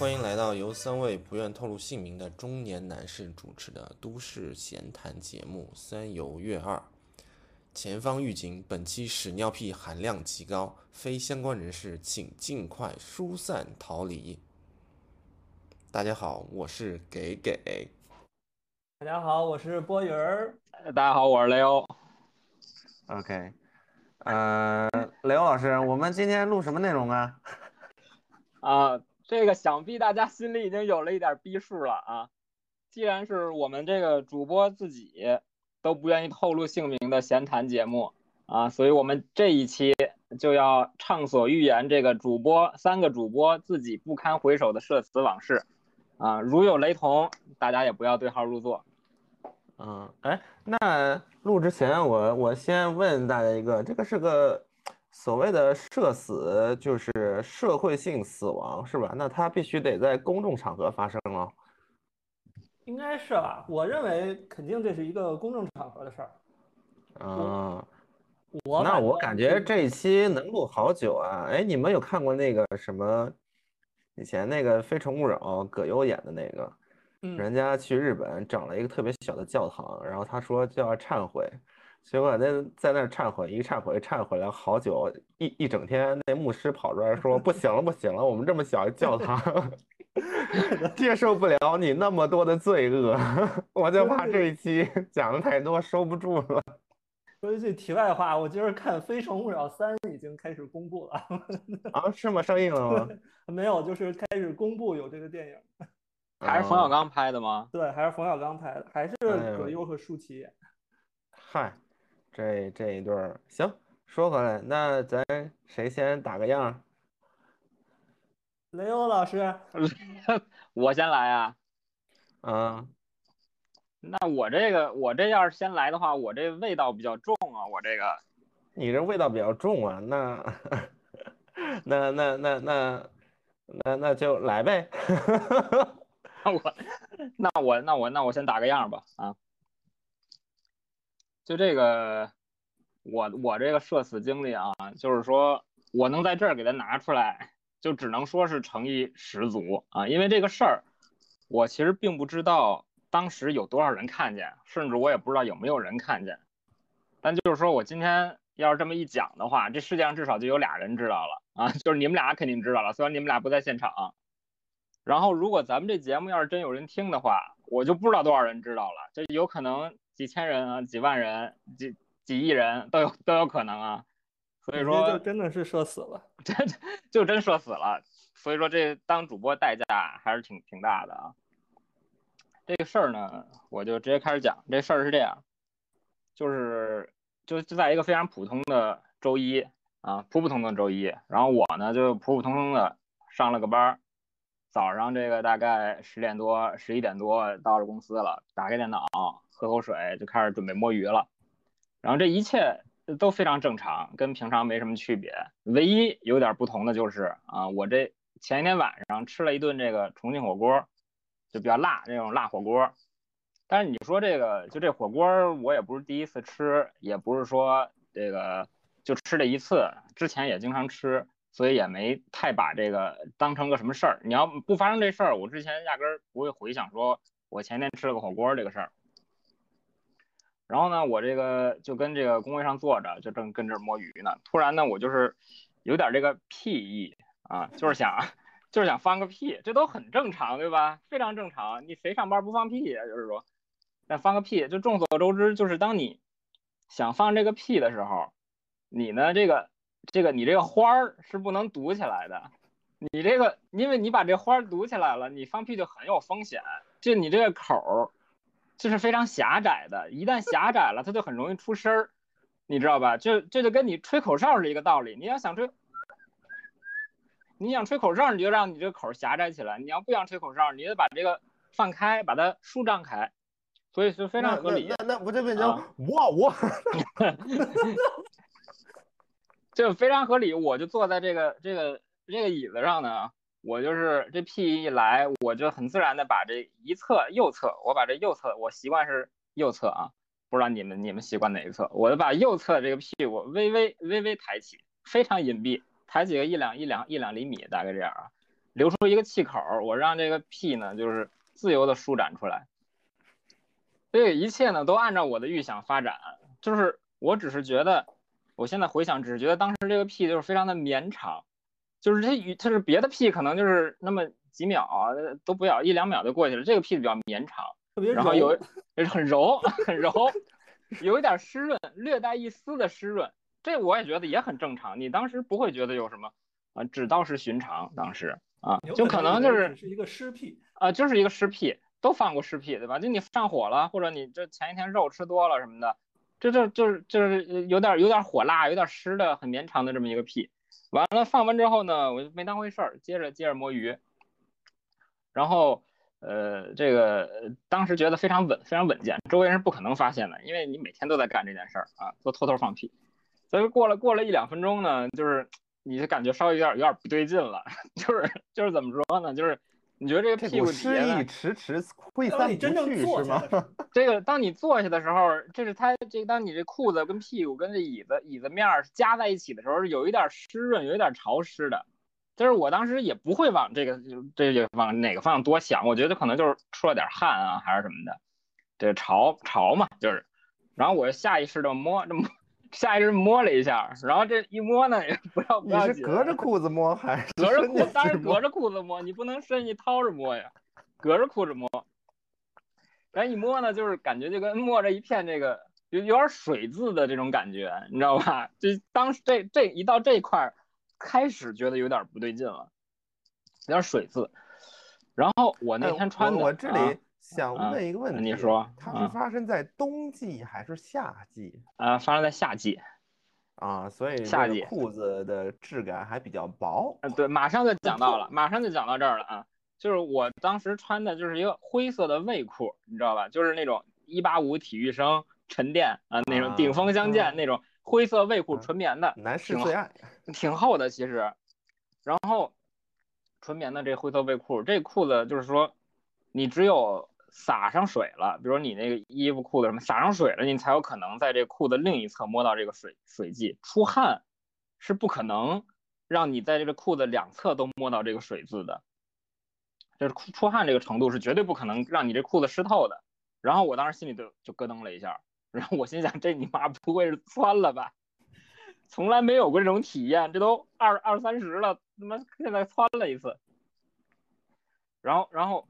欢迎来到由三位不愿透露姓名的中年男士主持的都市闲谈节目《三游月二》。前方预警：本期屎尿屁含量极高，非相关人士请尽快疏散逃离。大家好，我是给给。大家好，我是波云儿。大家好，我是雷欧。OK，呃，雷欧老师，我们今天录什么内容啊？啊，这个想必大家心里已经有了一点逼数了啊。既然是我们这个主播自己都不愿意透露姓名的闲谈节目啊，所以我们这一期就要畅所欲言，这个主播三个主播自己不堪回首的社死往事啊，如有雷同，大家也不要对号入座。嗯，哎，那录之前我我先问大家一个，这个是个所谓的社死，就是社会性死亡，是吧？那它必须得在公众场合发生哦。应该是吧？我认为肯定这是一个公众场合的事儿。嗯，我那我感感觉这一期能录好久啊。哎，你们有看过那个什么以前那个《非诚勿扰》葛优演的那个？嗯，人家去日本整了一个特别小的教堂，然后他说就要忏悔，结果那在那儿忏悔，一忏悔忏悔了好久，一一整天，那牧师跑出来说不行了不行了，我们这么小一教堂，接受不了你那么多的罪恶，我就怕这一期讲的太多收不住了。说一句题外话，我今儿看《非诚勿扰三》已经开始公布了，啊，是吗？上映了吗？没有，就是开始公布有这个电影。还是冯小啊刚拍的吗？对，还是冯小刚拍的，还是葛优和舒淇演。嗨，这这一对儿行。说回来，那咱谁先打个样？雷欧老师，我先来啊。嗯，那我这个，我这要是先来的话，我这味道比较重啊，我这个。你这味道比较重啊，那那那那那那那就来呗。那我，那我，那我，那我先打个样吧啊。就这个，我我这个社死经历啊，就是说我能在这儿给它拿出来，就只能说是诚意十足啊。因为这个事儿，我其实并不知道当时有多少人看见，甚至我也不知道有没有人看见。但就是说我今天要是这么一讲的话，这世界上至少就有俩人知道了啊，就是你们俩肯定知道了，虽然你们俩不在现场。然后，如果咱们这节目要是真有人听的话，我就不知道多少人知道了，这有可能几千人啊、几万人、几几亿人都有都有可能啊。所以说就，真的是社死了。真就真社死了。所以说，这当主播代价还是挺挺大的啊。这个事儿呢，我就直接开始讲。这事儿是这样，就是就就在一个非常普通的周一啊，普普通通的周一，然后我呢就普普通通的上了个班儿，早上这个大概十点多、十一点多到了公司了，打开电脑，喝口水，就开始准备摸鱼了。然后这一切都非常正常，跟平常没什么区别。唯一有点不同的就是啊，我这前一天晚上吃了一顿这个重庆火锅，就比较辣那种辣火锅。但是你说这个就这火锅，我也不是第一次吃，也不是说这个就吃这一次，之前也经常吃，所以也没太把这个当成个什么事儿。你要不发生这事儿，我之前压根儿不会回想说我前天吃了个火锅这个事儿。然后呢，我这个就跟这个工位上坐着，就正跟这儿摸鱼呢。突然呢，我就是有点这个屁意啊，就是想就是想放个屁，这都很正常，对吧？非常正常，你谁上班不放屁呀？就是说，但放个屁，就众所周知，就是当你想放这个屁的时候，你呢这个这个你这个花儿是不能堵起来的。你这个，因为你把这花堵起来了，你放屁就很有风险。就你这个口儿，就是非常狭窄的，一旦狭窄了，它就很容易出声儿，你知道吧？就这就跟你吹口哨是一个道理。你要想吹，你想吹口哨，你就让你这个口儿狭窄起来；你要不想吹口哨，你就把这个放开，把它舒张开。所以是非常合理。那那那不就变成啊哇我？就非常合理。我就坐在这个这个这个椅子上呢，我就是这屁一来，我就很自然的把这一侧右侧，我把这右侧，我习惯是右侧啊，不知道你们你们习惯哪一侧，我就把右侧这个屁股微微微微抬起，非常隐蔽，抬起个一两一两一两厘米，大概这样啊。留出一个气口，我让这个屁呢就是自由的舒展出来。这一切呢都按照我的预想发展，就是我只是觉得，我现在回想，只是觉得当时这个屁就是非常的绵长，就是这与它是别的屁可能就是那么几秒啊都不要一两秒就过去了，这个屁比较绵长，特别然后有柔很柔 很柔，有一点湿润，略带一丝的湿润，这我也觉得也很正常，你当时不会觉得有什么啊，只道是寻常，当时啊就可能就是是一个湿屁，啊，就是一个湿屁，都放过湿屁，对吧？就你上火了，或者你这前一天肉吃多了什么的，这这就是就是有点有点火辣，有点湿的，很绵长的这么一个屁。完了放完之后呢，我就没当回事儿，接着接着摸鱼。然后呃，这个当时觉得非常稳，非常稳健，周围人是不可能发现的，因为你每天都在干这件事儿啊，都偷偷放屁。所以过了过了一两分钟呢，就是你就感觉稍微有点有点不对劲了，就是就是怎么说呢，就是你觉得这个屁股底股诗下呢意迟迟挥当散不你真正去是吗 这个当你坐下的时候，这是它这当你这裤子跟屁股跟这椅子椅子面儿夹在一起的时候，有一点湿润，有一点潮湿的。就是我当时也不会往这个这个往哪个方向多想，我觉得可能就是出了点汗啊，还是什么的，这潮潮嘛，就是。然后我下意识的摸，这摸下意识地摸了一下，然后这一摸呢，也不要不你要紧是隔着裤子摸还是隔着裤，当然隔着裤子摸，你不能伸进去掏着摸呀，隔着裤子摸。然后一摸呢，就是感觉就跟摸着一片这个有有点水渍的这种感觉，你知道吧？就当时这这一到这一块儿，开始觉得有点不对劲了，有点水渍。然后我那哎天穿的，我我这啊里想啊问一个问题，你说它啊是发生在冬季还是夏季啊，发生在夏季，啊？所以夏季裤子的质感还比较薄。嗯，对，马上就讲到了，马上就讲到这儿了啊！就是我当时穿的就是一个灰色的卫裤，你知道吧？就是那种一八五体育生沉淀啊，那种顶峰相见嗯那种灰色卫裤，嗯纯棉的，男士最爱，挺厚的其实。然后纯棉的这灰色卫裤，这裤子就是说，你只有撒上水了，比如你那个衣服裤子什么撒上水了，你才有可能在这裤子另一侧摸到这个水水迹。出汗是不可能让你在这个裤子两侧都摸到这个水渍的，就是出出汗这个程度是绝对不可能让你这裤子湿透的。然后我当时心里就就咯噔了一下，然后我心想这你妈不会是窜了吧？从来没有过这种体验，这都二二三十了，他妈现在窜了一次。然后，然后，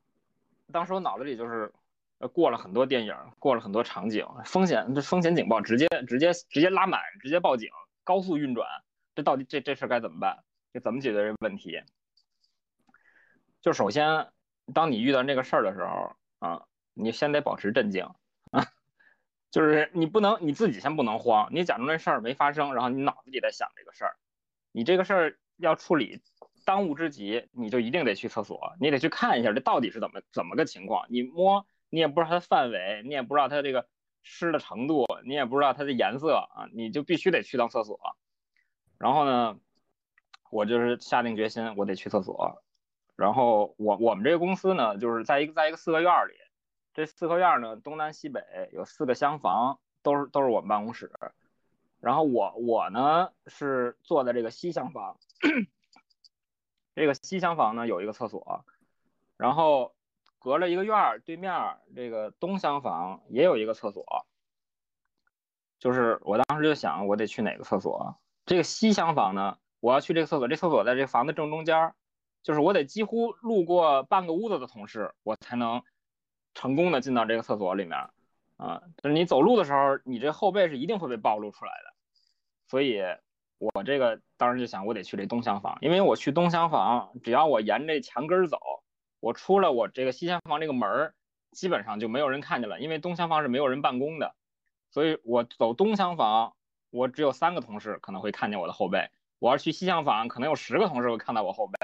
当时我脑子里就是，呃，过了很多电影，过了很多场景，风险这风险警报直接直接直接拉满，直接报警，高速运转，这到底这这事该怎么办？这怎么解决这个问题？就首先，当你遇到这个事儿的时候啊，你先得保持镇静啊，就是你不能你自己先不能慌，你假装这事儿没发生，然后你脑子里在想这个事儿，你这个事儿要处理，当务之急，你就一定得去厕所，你得去看一下这到底是怎么怎么个情况，你摸你也不知道它的范围，你也不知道它这个湿的程度，你也不知道它的颜色啊，你就必须得去趟厕所。然后呢，我就是下定决心，我得去厕所。然后我我们这个公司呢，就是在一个在一个四合院里，这四合院呢东南西北有四个厢房，都是都是我们办公室。然后我我呢是坐在这个西厢房，这个西厢房呢有一个厕所，然后隔了一个院儿对面这个东厢房也有一个厕所。就是我当时就想，我得去哪个厕所？这个西厢房呢，我要去这个厕所，这厕所在这房子正中间儿，就是我得几乎路过半个屋子的同事，我才能成功的进到这个厕所里面。啊，就是你走路的时候，你这后背是一定会被暴露出来的。所以，我这个当时就想，我得去这东厢房，因为我去东厢房，只要我沿着墙根儿走，我出了我这个西厢房这个门儿，基本上就没有人看见了，因为东厢房是没有人办公的，所以我走东厢房，我只有三个同事可能会看见我的后背。我要去西厢房，可能有十个同事会看到我后背。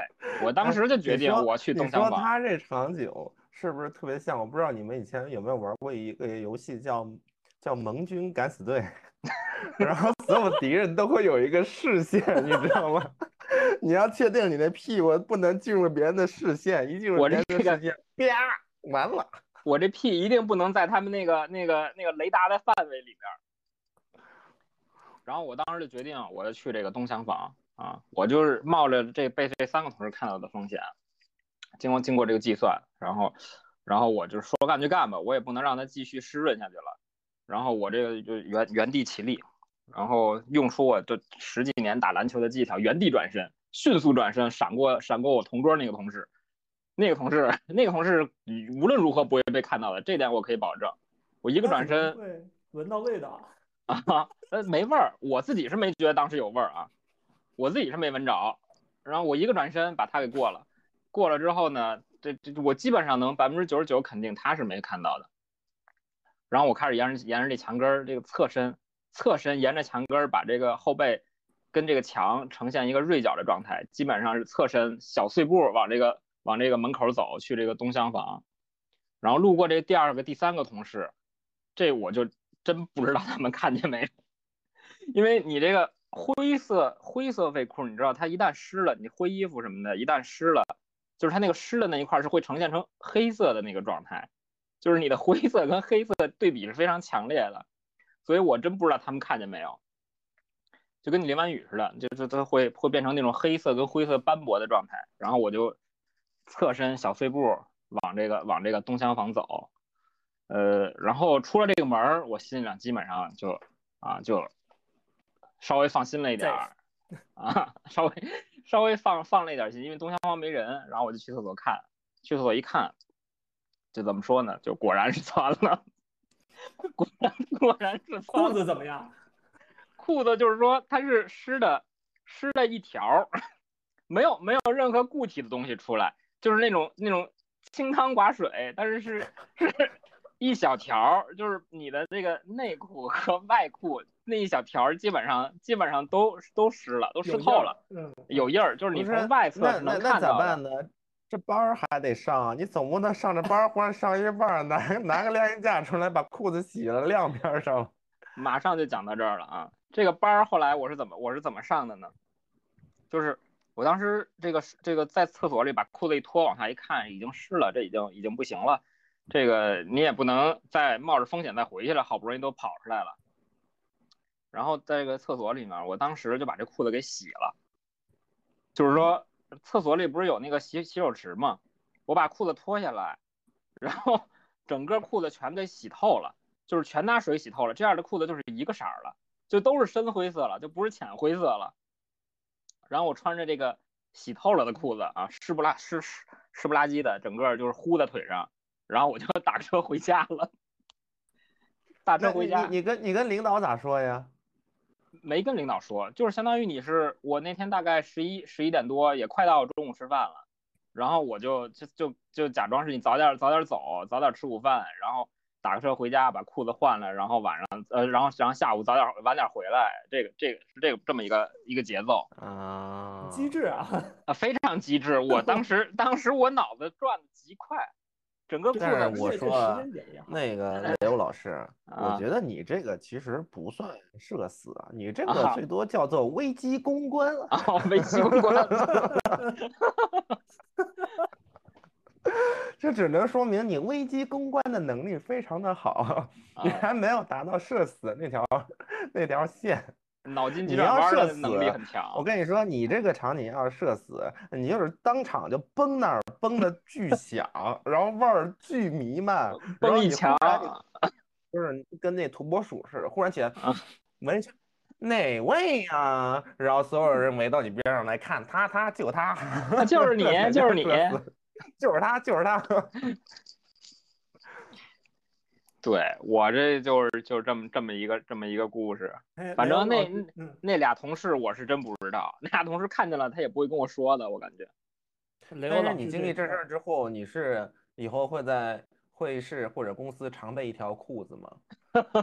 我当时就决定我去东厢房你说。他这场景是不是特别像？我不知道你们以前有没有玩过一个游戏叫叫盟军敢死队，然后所有敌人都会有一个视线，你知道吗？你要确定你的屁股不能进入别人的视线，一进入我的视线，啪，完了。我这屁一定不能在他们那个那个那个雷达的范围里边。然后我当时就决定，我要去这个东厢房啊，我就是冒着这被这三个同事看到的风险，经过经过这个计算，然后然后我就说干就干吧，我也不能让它继续湿润下去了。然后我这个就原原地起立，然后用出我这十几年打篮球的技巧，原地转身，迅速转身，闪过闪过我同桌那个同事，那个同事那个同事无论如何不会被看到的，这点我可以保证。我一个转身，会闻到味道 啊，呃，没味儿，我自己是没觉得当时有味儿啊，我自己是没闻着。然后我一个转身把他给过了，过了之后呢，这这我基本上能百分之九十九肯定他是没看到的。然后我开始沿着沿着这墙根儿这个侧身，侧身沿着墙根儿把这个后背跟这个墙呈现一个锐角的状态，基本上是侧身小碎步往这个往这个门口走去这个东厢房，然后路过这第二个第三个同事。这我就真不知道他们看见没，因为你这个灰色灰色卫裤，你知道它一旦湿了，你灰衣服什么的，一旦湿了，就是它那个湿的那一块是会呈现成黑色的那个状态，就是你的灰色跟黑色对比是非常强烈的，所以我真不知道他们看见没有，就跟你淋完雨似的，就是它会会变成那种黑色跟灰色斑驳的状态，然后我就侧身小碎步往这个往这个东厢房走。呃，然后出了这个门，我心里基本上就啊，就稍微放心了一点儿啊，稍微稍微放放了一点心，因为东厢房没人，然后我就去厕所看，去厕所一看，就怎么说呢？就果然是穿了，果然果然是裤子怎么样？裤子就是说它是湿的，湿的一条，没有没有任何固体的东西出来，就是那种那种清汤寡水，但是是是。一小条就是你的这个内裤和外裤那一小条，基本上基本上都都湿了，都湿透了，嗯，有印儿，就是你从外侧能看到。那咋办呢？这班儿还得上，你总不能上着班儿忽然上一半，拿拿个晾衣架出来把裤子洗了晾边上。马上就讲到这儿了啊！这个班儿后来我是怎么我是怎么上的呢？就是我当时这个这个在厕所里把裤子一脱，往下一看，已经湿了，这已经已经不行了。这个你也不能再冒着风险再回去了，好不容易都跑出来了。然后在这个厕所里面，我当时就把这裤子给洗了。就是说，厕所里不是有那个洗洗手池吗？我把裤子脱下来，然后整个裤子全给洗透了，就是全拿水洗透了。这样的裤子就是一个色儿了，就都是深灰色了，就不是浅灰色了。然后我穿着这个洗透了的裤子啊，湿不拉湿湿湿不拉几的，整个就是糊在腿上。然后我就 打车回家了，打车回家。你你跟你跟领导咋说呀？没跟领导说，就是相当于你是我那天大概十一十一点多，也快到中午吃饭了，然后我就就就就假装是你早点早点走，早点吃午饭，然后打个车回家把裤子换了，然后晚上呃然后然后下午早点晚点回来，这个这个是这个这么一个一个节奏啊，机智啊啊非常机智，我当时当时我脑子转的极快。整个但是我说那个雷欧老师，我觉得你这个其实不算社死啊，你这个最多叫做危机公关啊，危机公关，这只能说明你危机公关的能力非常的好，你还没有达到社死那条 那条线。脑筋急转弯的能力很强。我跟你说，你这个场景要是射死，你就是当场就崩那儿，崩的巨响，然后味儿巨弥漫，崩一墙，就是跟那土拨鼠似的，忽然起来闻一下哪位呀？然后所有人围到你边上来看，他他就 他，就是你就是你，就是他就是他。对我这就是就是这么这么一个这么一个故事，反正那那俩同事我是真不知道，那俩同事看见了他也不会跟我说的，我感觉。但是你经历这事儿之后，你是以后会在会议室或者公司常备一条裤子吗？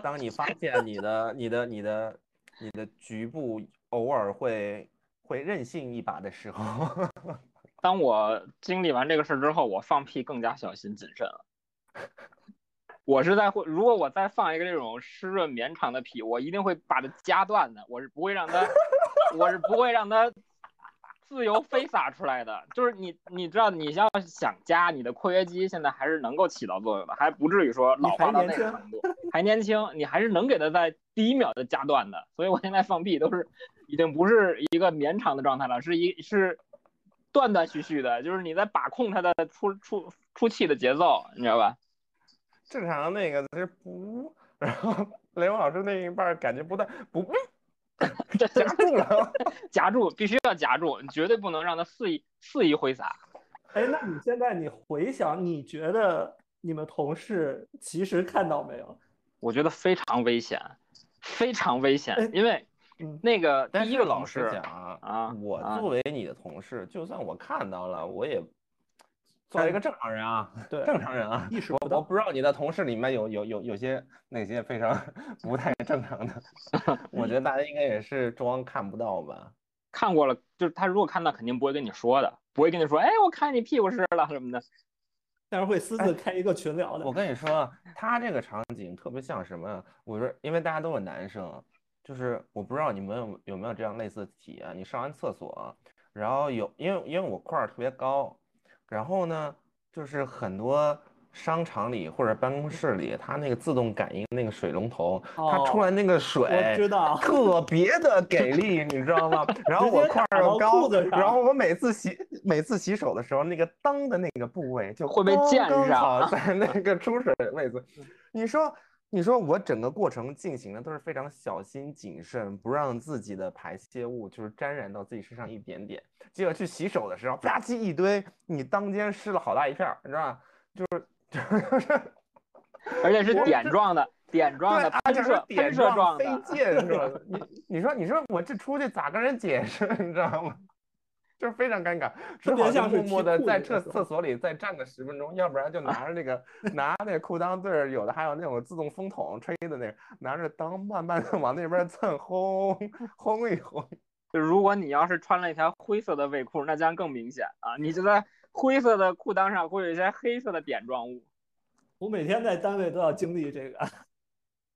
当你发现你的你的你的你的局部偶尔会会任性一把的时候，当我经历完这个事儿之后，我放屁更加小心谨慎了。我是在会，如果我再放一个这种湿润绵长的屁，我一定会把它夹断的。我是不会让它，我是不会让它自由飞洒出来的。就是你，你知道，你要想夹，你的括约肌现在还是能够起到作用的，还不至于说老化到那个程度。还年轻，你还是能给它在第一秒就夹断的。所以我现在放屁都是已经不是一个绵长的状态了，是一是断断续续的，就是你在把控它的出出出气的节奏，你知道吧？正常那个是不，然后 雷锋老师那一半儿感觉不对，不，这 夹住了。夹住，必须要夹住，你绝对不能让他肆意肆意挥洒。哎，那你现在你回想，你觉得你们同事其实看到没有？我觉得非常危险，非常危险哎，因为嗯，那个第一个老师讲啊，啊我啊作为你的同事，就算我看到了，我也作为一个正常人啊，对正常人啊，我意识不到我不知道你的同事里面有有有有些那些非常 不太正常的，我觉得大家应该也是装看不到吧。看过了，就是他如果看到，肯定不会跟你说的，不会跟你说，哎，我看你屁股湿了什么的。但是会私自开一个群聊的我。跟你说，他这个场景特别像什么？我说，因为大家都是男生，就是我不知道你们有有没有这样类似的体验。你上完厕所，然后有，因为因为我块儿特别高，然后呢，就是很多商场里或者办公室里，它那个自动感应那个水龙头，它出哦来那个我水知道，特别的给力，你知道吗？然后我块儿又高然后我每次洗每次洗手的时候，那个裆的那个部位就会被溅上 在那个出水位置。你说，你说我整个过程进行的都是非常小心谨慎，不让自己的排泄物就是沾染到自己身上一点点。结果去洗手的时候，吧唧一堆，你当间湿了好大一片儿，你知道吧？就是 就是。而且是点状的，点状的，对啊，就是喷射点射状飞的。溅，是吧？你你说你说我这出去咋跟人解释，你知道吗？就是非常尴尬，只特别好默默的在厕厕所里再站个十分钟，要不然就 拿着那个拿那个裤裆对儿，有的还有那种自动风筒吹的那个，拿着裆慢慢的往那边蹭，轰轰一轰。就如果你要是穿了一条灰色的卫裤，那将更明显啊！你就在灰色的裤裆上会有一些黑色的点状物。我每天在单位都要经历这个。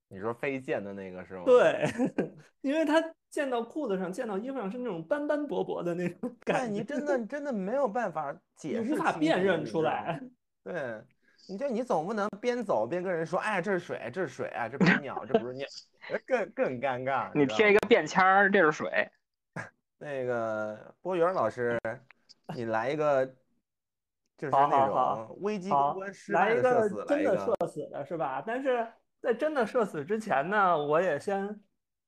你说飞溅的那个是吗？，对，因为它溅到裤子上、溅到衣服上是那种斑斑驳驳的那种对感觉，你真的 真的没有办法解释你无法辨认出来。对，你就你总不能边走边跟人说，哎，这是水，这是水啊，这不是鸟，这不是尿，呃更更尴尬。你贴一个便签儿，这是水。那个波源老师，你来一个，就是那种危机公关失来一个败的社死，来真的。社死的是吧？但是在真的社死之前呢，我也先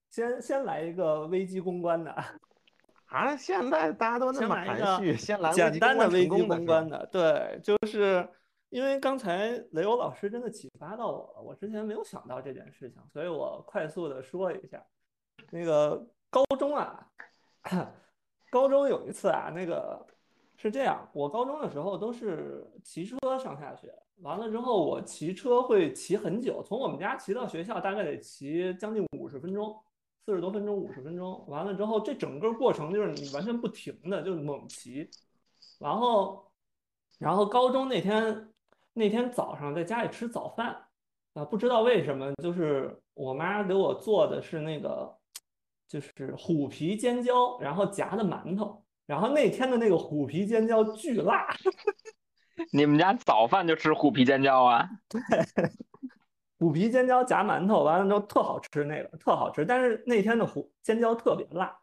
先先来一个危机公关的，啊，现在大家都那么先来一个含蓄，先来危简单的危机公关的。对，就是因为刚才雷欧老师真的启发到我了，我之前没有想到这件事情，所以我快速的说一下。那个高中啊，高中有一次啊，那个是这样，我高中的时候都是骑车上下学，完了之后我骑车会骑很久，从我们家骑到学校大概得骑将近五十分钟，四十多分钟，五十分钟。完了之后，这整个过程就是你完全不停的，就猛骑。然后，然后高中那天那天早上在家里吃早饭，啊，不知道为什么，就是我妈给我做的是那个，就是虎皮尖椒，然后夹的馒头。然后那天的那个虎皮尖椒巨辣，你们家早饭就吃虎皮尖椒啊？对 虎皮尖椒夹馒头，完了之后特好吃，那个特好吃。但是那天的虎尖椒特别辣，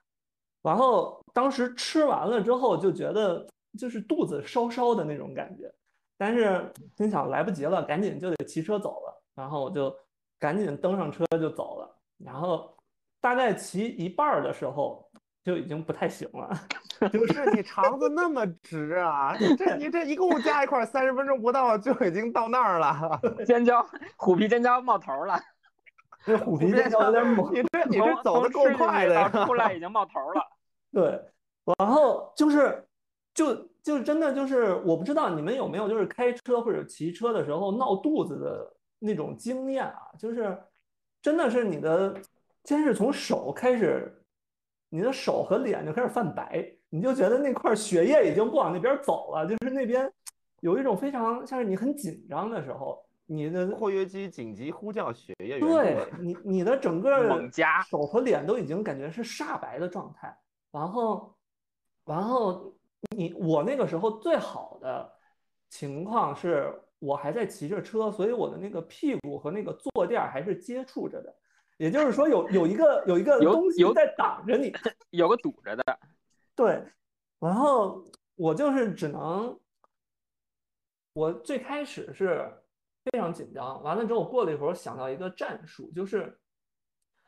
然后当时吃完了之后就觉得就是肚子烧烧的那种感觉，但是心想来不及了，赶紧就得骑车走了，然后我就赶紧登上车就走了，然后大概骑一半儿的时候就已经不太行了。不是你肠子那么直啊？这你这一共加一块三十分钟不到就已经到那儿了。尖椒，虎皮尖椒冒头了。这虎皮尖椒有点猛，你这你这走的够快的出来已 经冒头了。对，然后就是，就就真的就是，我不知道你们有没有就是开车或者骑车的时候闹肚子的那种经验啊，就是真的是你的，先是从手开始，你的手和脸就开始泛白，你就觉得那块血液已经不往那边走了，就是那边有一种非常像是你很紧张的时候，你的括约肌紧急呼叫血液援对。你，你的整个手和脸都已经感觉是煞白的状态，然后，然后你我那个时候最好的情况是我还在骑着车，所以我的那个屁股和那个坐垫还是接触着的，也就是说有有一个有一个东西在挡着你，有个堵着的，对，然后我就是只能，我最开始是非常紧张，完了之后过了一会儿想到一个战术，就是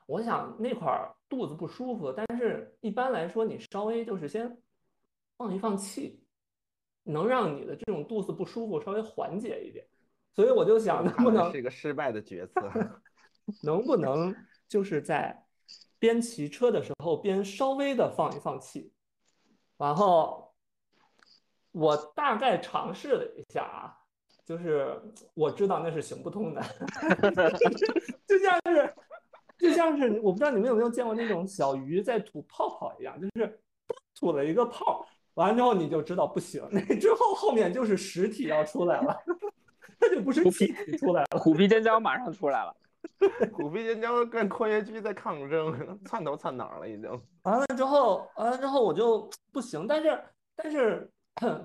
我想那块儿肚子不舒服，但是一般来说你稍微就是先放一放气，能让你的这种肚子不舒服稍微缓解一点，所以我就想能不能是一个失败的决策。能不能就是在边骑车的时候边稍微的放一放气，然后我大概尝试了一下啊，就是我知道那是行不通的，就像是就像是我不知道你们有没有见过那种小鱼在吐泡泡一样，就是吐了一个泡，完了之后你就知道不行，那之后后面就是实体要出来了，它就不是气体出来了。虎皮尖椒马上出来了。虎皮尖椒跟括约肌在抗争，窜头窜脑了已经。完了之后，完了之后我就不行，但是但是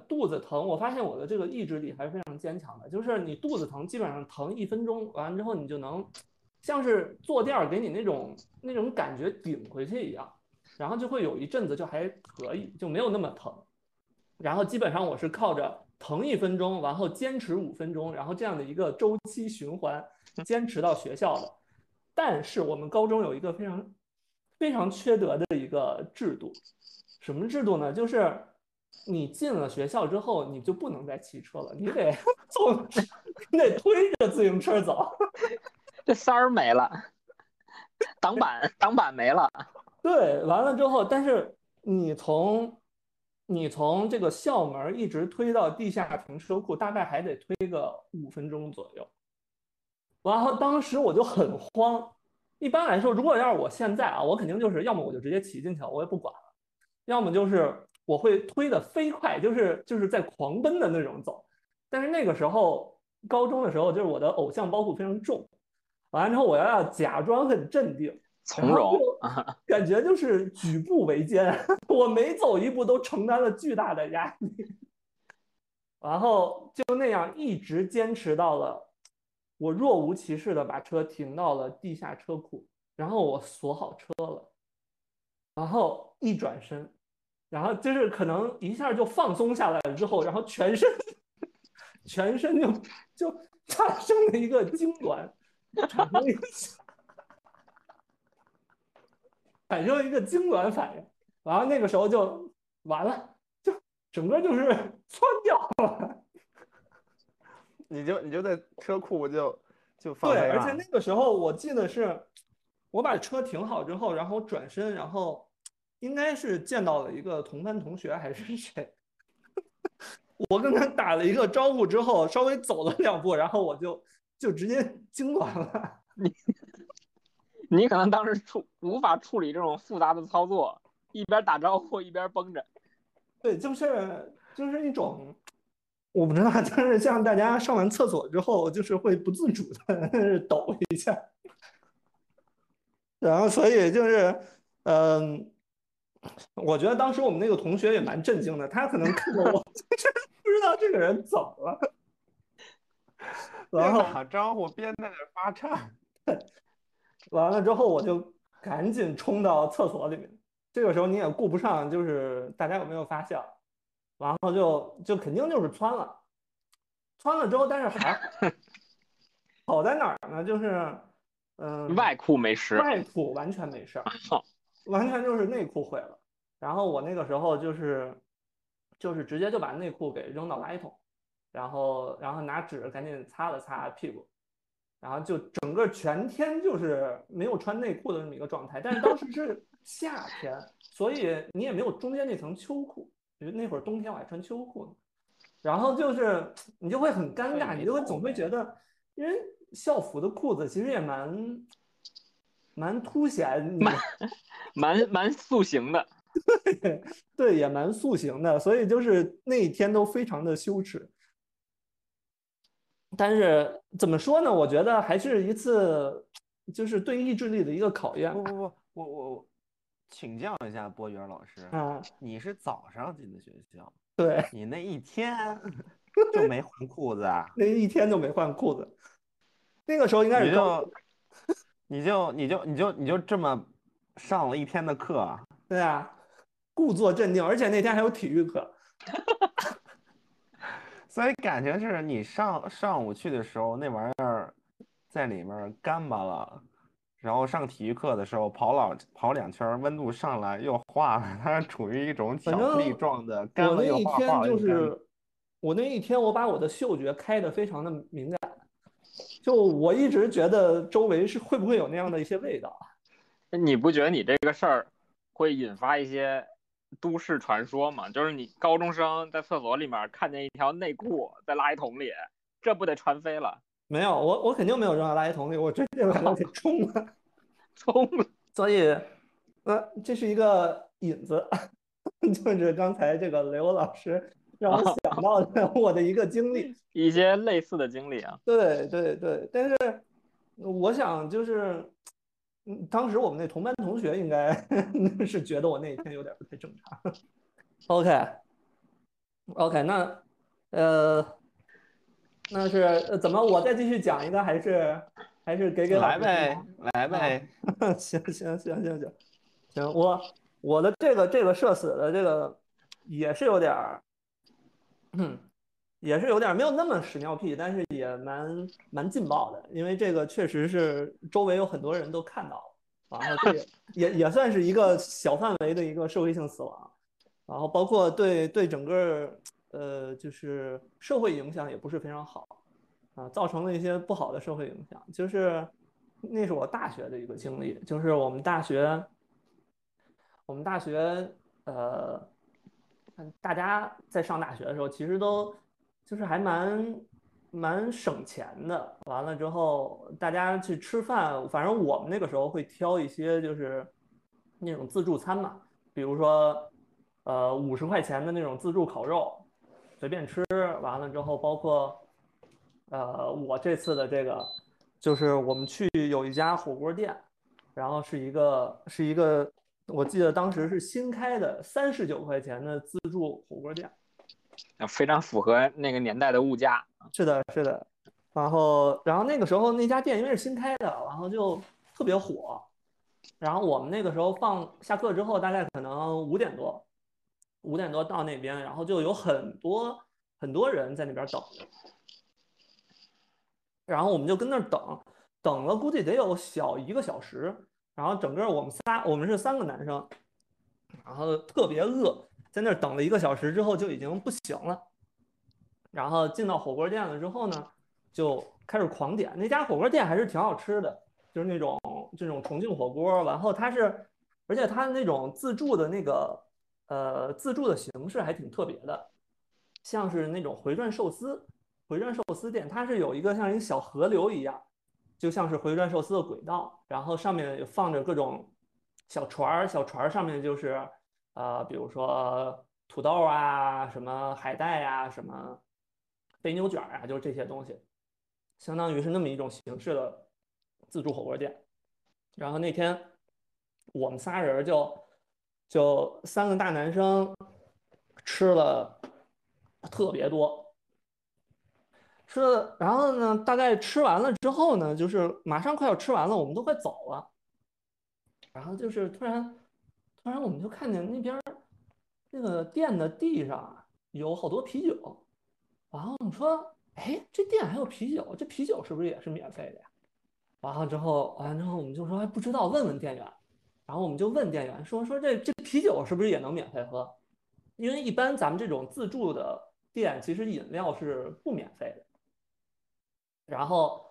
肚子疼，我发现我的这个意志力还是非常坚强的。就是你肚子疼，基本上疼一分钟，完了之后你就能像是坐垫给你那种那种感觉顶回去一样，然后就会有一阵子就还可以，就没有那么疼。然后基本上我是靠着疼一分钟，然后坚持五分钟，然后这样的一个周期循环。坚持到学校的，但是我们高中有一个非常非常缺德的一个制度，什么制度呢？就是你进了学校之后，你就不能再骑车了，你得坐，你得推着自行车走。这塞儿没了，挡板 挡板没了。对，完了之后，但是你从你从这个校门一直推到地下停车库，大概还得推个五分钟左右。然后当时我就很慌。一般来说，如果要是我现在啊，我肯定就是要么我就直接骑进去了，我也不管了；要么就是我会推的飞快，就是就是在狂奔的那种走。但是那个时候，高中的时候，就是我的偶像包袱非常重，完了之后我要要假装很镇定、从容，感觉就是举步维艰，我每走一步都承担了巨大的压力。然后就那样一直坚持到了。我若无其事的把车停到了地下车库，然后我锁好车了，然后一转身，然后就是可能一下就放松下来了之后，然后全身 全身就就产生了一个痉挛，产生一个产生一个痉挛反应，然后那个时候就完了，就整个就是 窜掉了。你就你就在车库就就放对，而且那个时候我记得是，我把车停好之后，然后转身，然后应该是见到了一个同班同学还是谁，我跟他打了一个招呼之后，稍微走了两步，然后我就就直接痉挛了。你你可能当时处无法处理这种复杂的操作，一边打招呼一边绷着。对，就是就是一种。我不知道，但是像大家上完厕所之后，就是会不自主的 抖一下，然后所以就是，嗯，我觉得当时我们那个同学也蛮震惊的，他可能看到我，不知道这个人怎么了，然后打招呼边在那发颤，完了之后我就赶紧冲到厕所里面，这个时候你也顾不上，就是大家有没有发现？然后就就肯定就是穿了，穿了之后，但是还 好在哪儿呢？就是，嗯，外裤没湿，外裤完全没事儿，完全就是内裤毁了。然后我那个时候就是，就是直接就把内裤给扔到垃圾桶，然后然后拿纸赶紧擦了擦屁股，然后就整个全天就是没有穿内裤的这么一个状态。但是当时是夏天，所以你也没有中间那层秋裤。那会儿冬天我还穿秋裤呢，然后就是 你就会很尴尬，你就会总会觉得，因为校服的裤子其实也蛮蛮凸显，蛮蛮蛮塑形的，对 对，也蛮塑形的，所以就是那一天都非常的羞耻。但是怎么说呢？我觉得还是一次就是对意志力的一个考验。不不不，我我。请教一下波源老师，啊，你是早上进的学校，对你那一天 就没换裤子啊？那一天就没换裤子，那个时候应该是就，你就你就你就你就这么上了一天的课，对啊，故作镇定，而且那天还有体育课。所以感觉是你上上午去的时候，那玩意儿在里面干巴了，然后上体育课的时候跑老跑两圈，温度上来又化了，它处于一种巧克力状的干了又化，了又干。是我那一天，我把我的嗅觉开得非常的敏感，就我一直觉得周围是会不会有那样的一些味道。你不觉得你这个事儿会引发一些都市传说吗？就是你高中生在厕所里面看见一条内裤在垃圾桶里，这不得传飞了？没有，我我肯定没有扔到垃圾桶里，我直接把它给冲了。冲了！所以，呃，这是一个引子，就是刚才这个雷欧老师让我想到的 我的一个经历。一些类似的经历啊。对对对，但是我想就是，嗯，当时我们那同班同学应该是觉得我那一天有点不太正常。OK OK，那呃，那是呃怎么我再继续讲一个，还是还是给给来呗，来呗，行行行行行行，我我的这个这个社死的这个也是有点儿，嗯，也是有点儿没有那么屎尿屁，但是也蛮蛮劲爆的，因为这个确实是周围有很多人都看到了，然后这个 也也算是一个小范围的一个社会性死亡，然后包括对对整个呃就是社会影响也不是非常好啊，造成了一些不好的社会影响，就是那是我大学的一个经历，就是我们大学，我们大学呃，大家在上大学的时候，其实都就是还蛮蛮省钱的。完了之后，大家去吃饭，反正我们那个时候会挑一些就是那种自助餐嘛，比如说呃五十块钱的那种自助烤肉，随便吃。完了之后，包括呃我这次的这个，就是我们去有一家火锅店，然后是一个是一个，我记得当时是新开的三十九块钱的自助火锅店。非常符合那个年代的物价。是的，是的。然后，然后那个时候那家店因为是新开的，然后就特别火。然后我们那个时候放下课之后，大概可能五点多，五点多到那边，然后就有很多很多人在那边等着。然后我们就跟那儿等，等了估计得有小一个小时。然后整个我们仨，我们是三个男生，然后特别饿，在那儿等了一个小时之后就已经不行了。然后进到火锅店了之后呢，就开始狂点。那家火锅店还是挺好吃的，就是那种这种重庆火锅。然后它是，而且它那种自助的那个呃自助的形式还挺特别的，像是那种回转寿司，回转寿司店，它是有一个像一个小河流一样，就像是回转寿司的轨道，然后上面放着各种小船儿，小船儿上面就是呃，比如说土豆啊，什么海带呀、什么肥牛卷啊，就是这些东西，相当于是那么一种形式的自助火锅店。然后那天我们仨人就就三个大男生吃了特别多，吃了，然后呢，大概吃完了之后呢，就是马上快要吃完了，我们都快走了，然后就是突然突然我们就看见那边那个店的地上有好多啤酒。然后我们说，哎，这店还有啤酒，这啤酒是不是也是免费的呀？完了之后，完了之后我们就说还不知道，问问店员。然后我们就问店员说说这这啤酒是不是也能免费喝？因为一般咱们这种自助的店，其实饮料是不免费的。然后，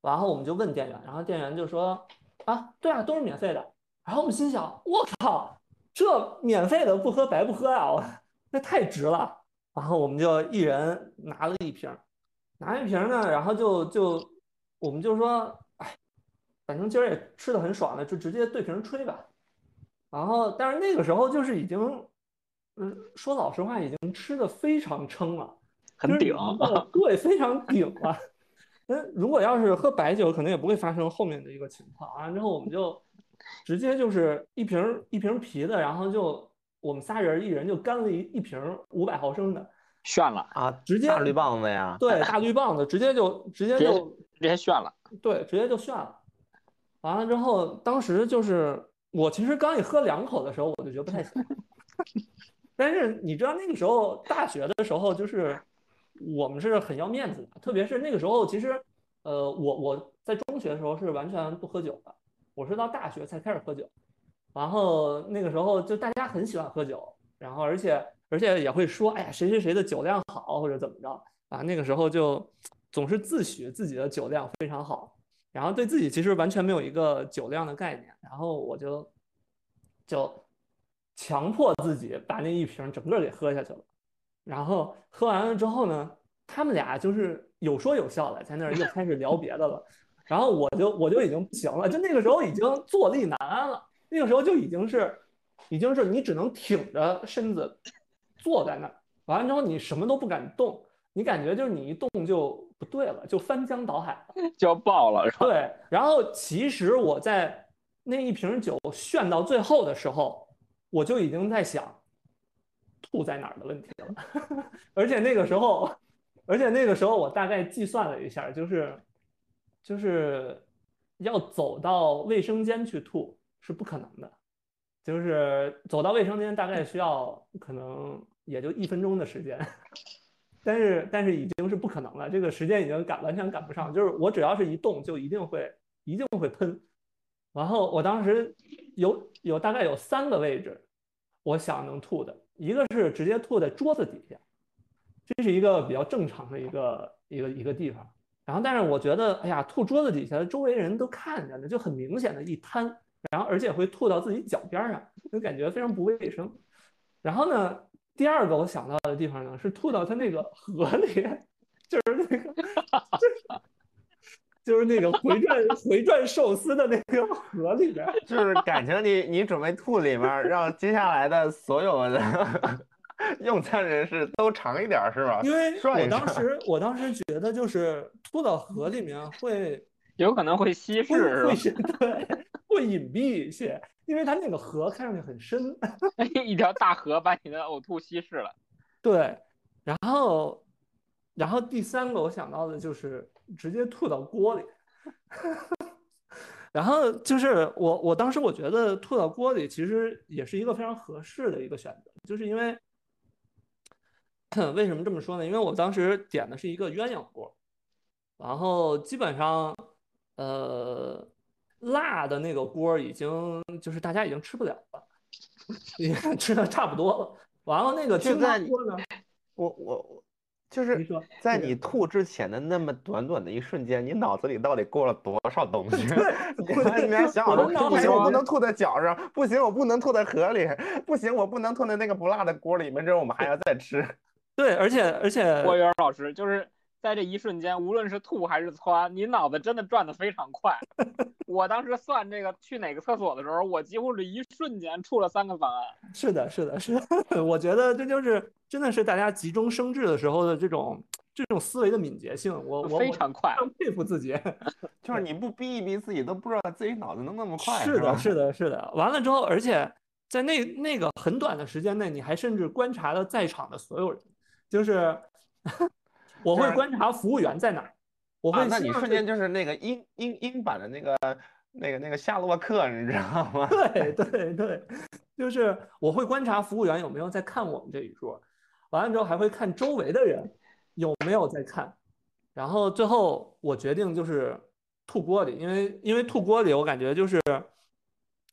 然后我们就问店员，然后店员就说啊，对啊，都是免费的。然后我们心想，我靠，这免费的不喝白不喝啊，那太值了。然后我们就一人拿了一瓶，拿一瓶呢，然后就就我们就说，反正今儿也吃的很爽了，就直接对瓶吹吧。然后，但是那个时候就是已经，嗯，说老实话，已经吃的非常撑了，很顶，对，非常顶了。嗯，如果要是喝白酒，可能也不会发生后面的一个情况。完了之后，我们就直接就是一瓶一瓶啤的，然后就。我们仨人一人就干了一一瓶五百毫升的，炫了啊！直接大绿棒子呀，对，大绿棒子，直接就直接就直接炫了，对，直接就炫了。完了之后，当时就是我其实刚一喝两口的时候，我就觉得不太行，但是你知道那个时候大学的时候，就是我们是很要面子的，特别是那个时候，其实呃，我我在中学的时候是完全不喝酒的，我是到大学才开始喝酒。然后那个时候就大家很喜欢喝酒，然后而且而且也会说，哎呀，谁谁谁的酒量好或者怎么着啊？那个时候就总是自诩自己的酒量非常好，然后对自己其实完全没有一个酒量的概念，然后我就就强迫自己把那一瓶整个给喝下去了。然后喝完了之后呢，他们俩就是有说有笑的，在那儿又开始聊别的了。然后我就我就已经不行了，就那个时候已经坐立难安了。那个时候就已经是，已经是你只能挺着身子坐在那儿，完了之后你什么都不敢动，你感觉就是你一动就不对了，就翻江倒海了，就要爆了？对。然后其实我在那一瓶酒炫到最后的时候，我就已经在想吐在哪儿的问题了，而且那个时候，而且那个时候我大概计算了一下，就是就是要走到卫生间去吐。是不可能的，就是走到卫生间大概需要可能也就一分钟的时间，但是但是已经是不可能了，这个时间已经赶完全赶不上。就是我只要是一动，就一定会一定会喷。然后我当时有有大概有三个位置，我想能吐的，一个是直接吐在桌子底下，这是一个比较正常的一个一个一个地方。然后但是我觉得，哎呀，吐桌子底下，周围人都看着呢，就很明显的一滩。然后，而且会吐到自己脚边上，就感觉非常不卫生。然后呢，第二个我想到的地方呢，是吐到他那个河里，就是那个，就是就是那个回转回转寿司的那个河里边。就是感情你你准备吐里面，让接下来的所有的 用餐人士都尝一点，是吧？因为我当时我当时觉得，就是吐到河里面会有可能会稀释，是？对。会隐蔽一些，因为它那个河看上去很深，一条大河把你的呕吐稀释了。对，然后，然后第三个我想到的就是直接吐到锅里，然后就是我我当时我觉得吐到锅里其实也是一个非常合适的一个选择，就是因为 为什么这么说呢？因为我当时点的是一个鸳鸯锅，然后基本上呃。辣的那个锅已经就是大家已经吃不了了，已经吃的差不多了。完了那个清汤锅呢？我我我就是在你吐之前的那么短短的一瞬间，你脑子里到底过了多少东西？你连想想不行，我不能吐在脚上，不行，我不能吐在河里，不行，我不能吐在那个不辣的锅里面，这我们还要再吃。对，而且而且郭源老师就是。在这一瞬间，无论是吐还是窜，你脑子真的转得非常快。我当时算这个去哪个厕所的时候，我几乎是一瞬间出了三个方案。是的，是的，是。的，我觉得这就是真的是大家急中生智的时候的这种这种思维的敏捷性。我我非常快，非常佩服自己。就是你不逼一逼自己，都不知道自己脑子能那么快。是的，是的，是的。完了之后，而且在那那个很短的时间内，你还甚至观察了在场的所有人，就是。我会观察服务员在哪儿，我会。那你瞬间就是那个英英英版的那个那个那个夏洛克，你知道吗？对对对，就是我会观察服务员有没有在看我们这一桌，完了之后还会看周围的人有没有在看，然后最后我决定就是吐锅里，因为因为吐锅里我感觉就是，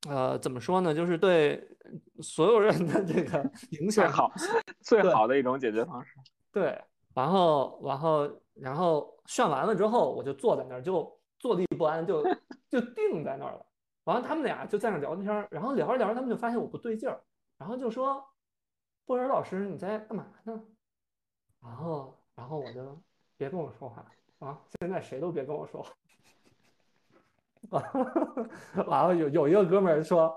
呃，怎么说呢，就是对所有人的这个影响好，最好的一种解决方式。对。然后，然后，然后炫完了之后，我就坐在那儿，就坐立不安，就就定在那儿了。完了，他们俩就在那聊天，然后聊着聊着，他们就发现我不对劲儿，然后就说：“波尔老师，你在干嘛呢？”然后，然后我就别跟我说话啊！现在谁都别跟我说话。完了，有有一个哥们儿说，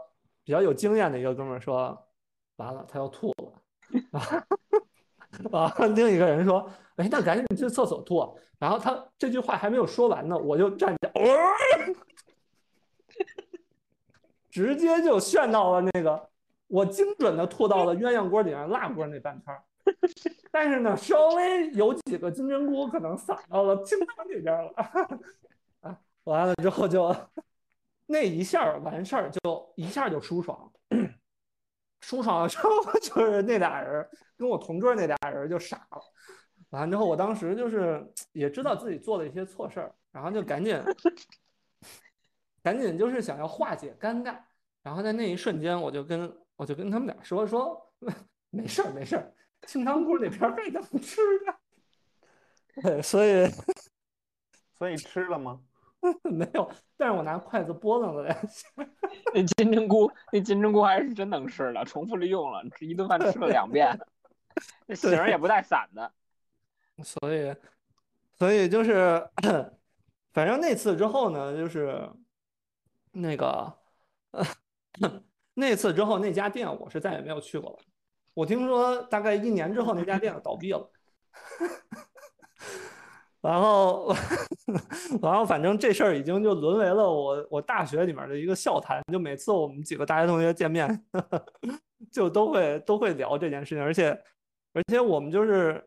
比较有经验的一个哥们儿说：“完了，他要吐了。” 啊！另一个人说：“哎，那赶紧去厕所吐。”然后他这句话还没有说完呢，我就站起来，直接就炫到了那个，我精准的吐到了鸳鸯锅顶上辣锅那半圈儿。但是呢，稍微有几个金针菇可能洒到了清汤里边了。啊，完了之后就那一下完事儿，就一下就舒爽。舒爽了之后，就是那俩人跟我同桌那俩人就傻了。完了之后，我当时就是也知道自己做了一些错事儿，然后就赶紧 赶紧就是想要化解尴尬。然后在那一瞬间，我就跟我就跟他们俩说说，没事儿没事儿，清汤锅那边儿还能吃的。对，所以所以吃了吗？没有，但是我拿筷子拨弄了两下。那金针菇，那金针菇还是真能吃的，重复利用了，一顿饭吃了两遍，那形儿也不带散的。所以，所以就是，反正那次之后呢，就是那个，那次之后那家店我是再也没有去过了。我听说大概一年之后那家店倒闭了。然后，然后反正这事儿已经就沦为了我我大学里面的一个笑谈，就每次我们几个大学同学见面，就都会都会聊这件事情，而且而且我们就是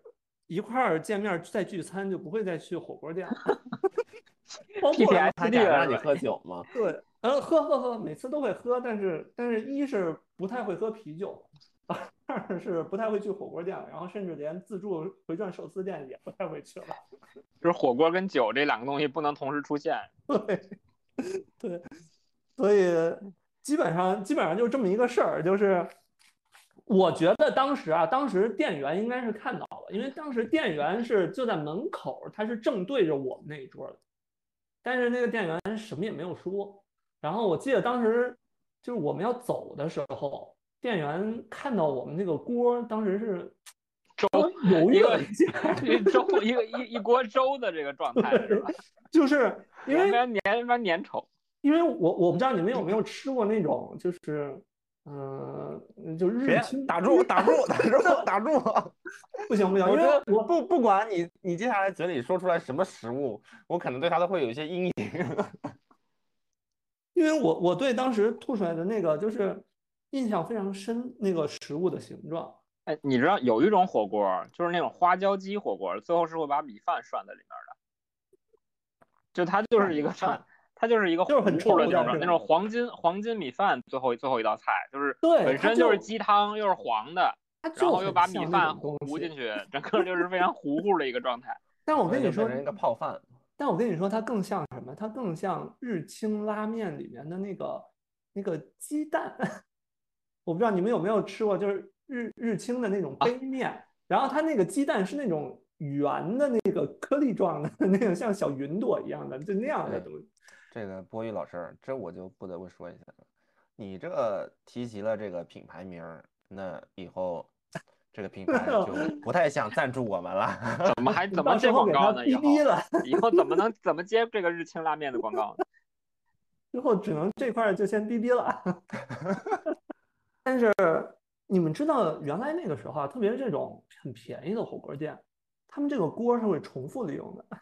一块儿见面再聚餐，就不会再去火锅店了。包括 PTSD 他敢让你喝酒吗？对，嗯，喝喝喝，每次都会喝，但是但是一是不太会喝啤酒，二是不太会去火锅店，然后甚至连自助回转寿司店也不太会去了。就是火锅跟酒这两个东西不能同时出现。对，对，所以基本上基本上就这么一个事儿，就是我觉得当时啊，当时店员应该是看到了，因为当时店员是就在门口，他是正对着我们那一桌的，但是那个店员什么也没有说。然后我记得当时就是我们要走的时候，店员看到我们那个锅，当时是粥一个了一下，一粥一个一一锅粥的这个状态是吧？就是因为粘一般粘稠。因为我我不知道你们有没有吃过那种，就是，嗯、就日清打住，打住，打住，打住！不行不行，因为我不不管你你接下来嘴里说出来什么食物，我可能对它都会有一些阴影。因为我我对当时吐出来的那个就是印象非常深，那个食物的形状。哎，你知道有一种火锅，就是那种花椒鸡火锅，最后是会把米饭涮在里面的，就它就是一个饭它就是一个就是很臭的那种那种黄金黄金米饭，最后最后一道菜就是对，本身就是鸡汤又是黄的，它就然后又把米饭糊进去，整个就是非常糊糊的一个状态。但我跟你说就变，成一个泡饭，但我跟你说，它更像什么？它更像日清拉面里面的那个那个鸡蛋。我不知道你们有没有吃过，就是日日清的那种杯面，然后它那个鸡蛋是那种圆的那个颗粒状的，那个像小云朵一样的，就那样的东西。这个波宇老师，这我就不得不说一下了。你这提及了这个品牌名儿，那以后这个品牌 就不太想赞助我们了。怎么还怎么接广告呢？以逼逼后了，以后怎么能怎么接这个日清拉面的广告呢？之后只能这块儿就先逼逼了。但是你们知道，原来那个时候啊，特别是这种很便宜的火锅店，他们这个锅是会重复利用的。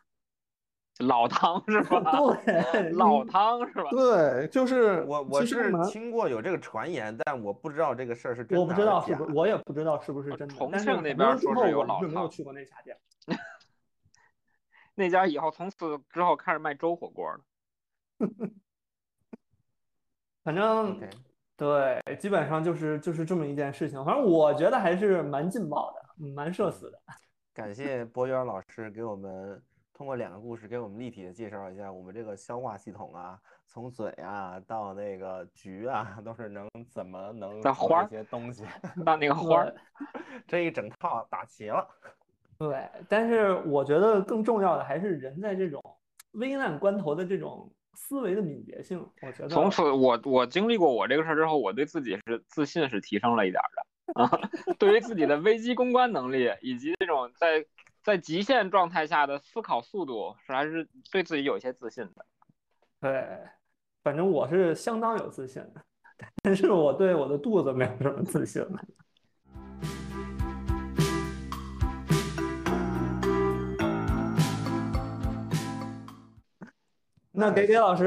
老汤是吧？对，老汤是吧？对，就是我我是听过有这个传言，但我不知道这个事儿是真的我不知道是不是，我也不知道是不是呃真的。重庆那边说是有老我是没有汤去过那家店。那家以后从此之后开始卖粥火锅了。反正对，基本上就是就是这么一件事情。反正我觉得还是蛮劲爆的，嗯蛮社死的。感谢博渊老师给我们通过两个故事给我们立体的介绍一下我们这个消化系统啊，从嘴啊到那个局啊，都是能怎么能做到花儿一些东西，到那个 花儿，这一整套打齐了。对，但是我觉得更重要的还是人在这种危难关头的这种思维的敏捷性。我觉得从此我我经历过我这个事儿之后，我对自己是自信是提升了一点儿的啊，对于自己的危机公关能力以及这种在在极限状态下的思考速度，是还是对自己有一些自信的。对，反正我是相当有自信的，但是我对我的肚子没有什么自信了。那给给老师，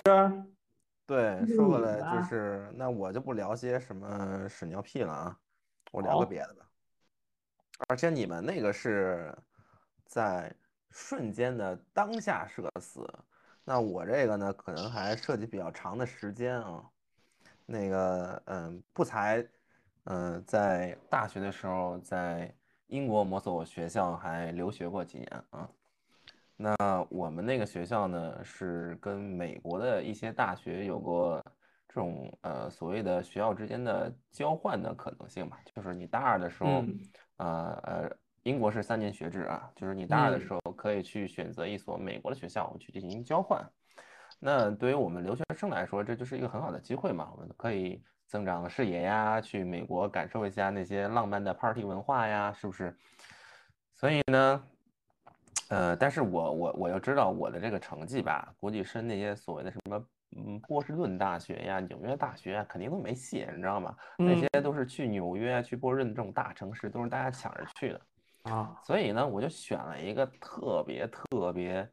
对，说过来就是，那我就不聊些什么屎尿屁了啊，我聊个别的吧。而且你们那个是在瞬间的当下社死，那我这个呢，可能还涉及比较长的时间啊。那个，嗯，不才嗯、在大学的时候在英国某所学校还留学过几年啊。那我们那个学校呢，是跟美国的一些大学有过这种呃所谓的学校之间的交换的可能性吧，就是你大二的时候，嗯呃呃，英国是三年学制啊，就是你大二的嗯时候可以去选择一所美国的学校去进行交换。那对于我们留学生来说，这就是一个很好的机会嘛，我们可以增长视野呀，去美国感受一下那些浪漫的 party 文化呀，是不是？所以呢，呃，但是我我我要知道我的这个成绩吧，估计是那些所谓的什么嗯波士顿大学呀、纽约大学呀，肯定都没戏，你知道吗？那些都是去纽约、去波士顿这种大城市，都是大家抢着去的。啊，所以呢，我就选了一个特别特别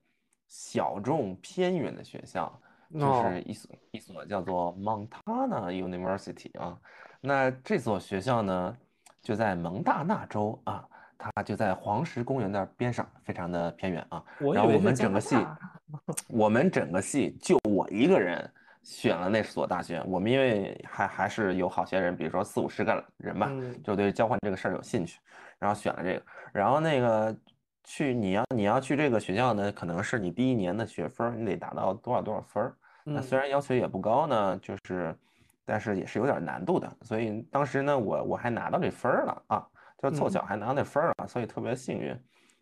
小众偏远的学校，就哦是一所一所叫做 Montana University 啊。那这所学校呢，就在蒙大拿州啊，它就在黄石公园的边上，非常的偏远啊。然后我们整个系，我们整个系就我一个人选了那所大学。我们因为还还是有好些人，比如说四五十个人吧，嗯就对交换这个事儿有兴趣，然后选了这个。然后那个去你要你要去这个学校呢，可能是你第一年的学分，你得达到多少多少分儿。那嗯虽然要求也不高呢，就是但是也是有点难度的。所以当时呢，我我还拿到这分儿了啊，就凑嗯巧还拿到那分儿了，所以特别幸运。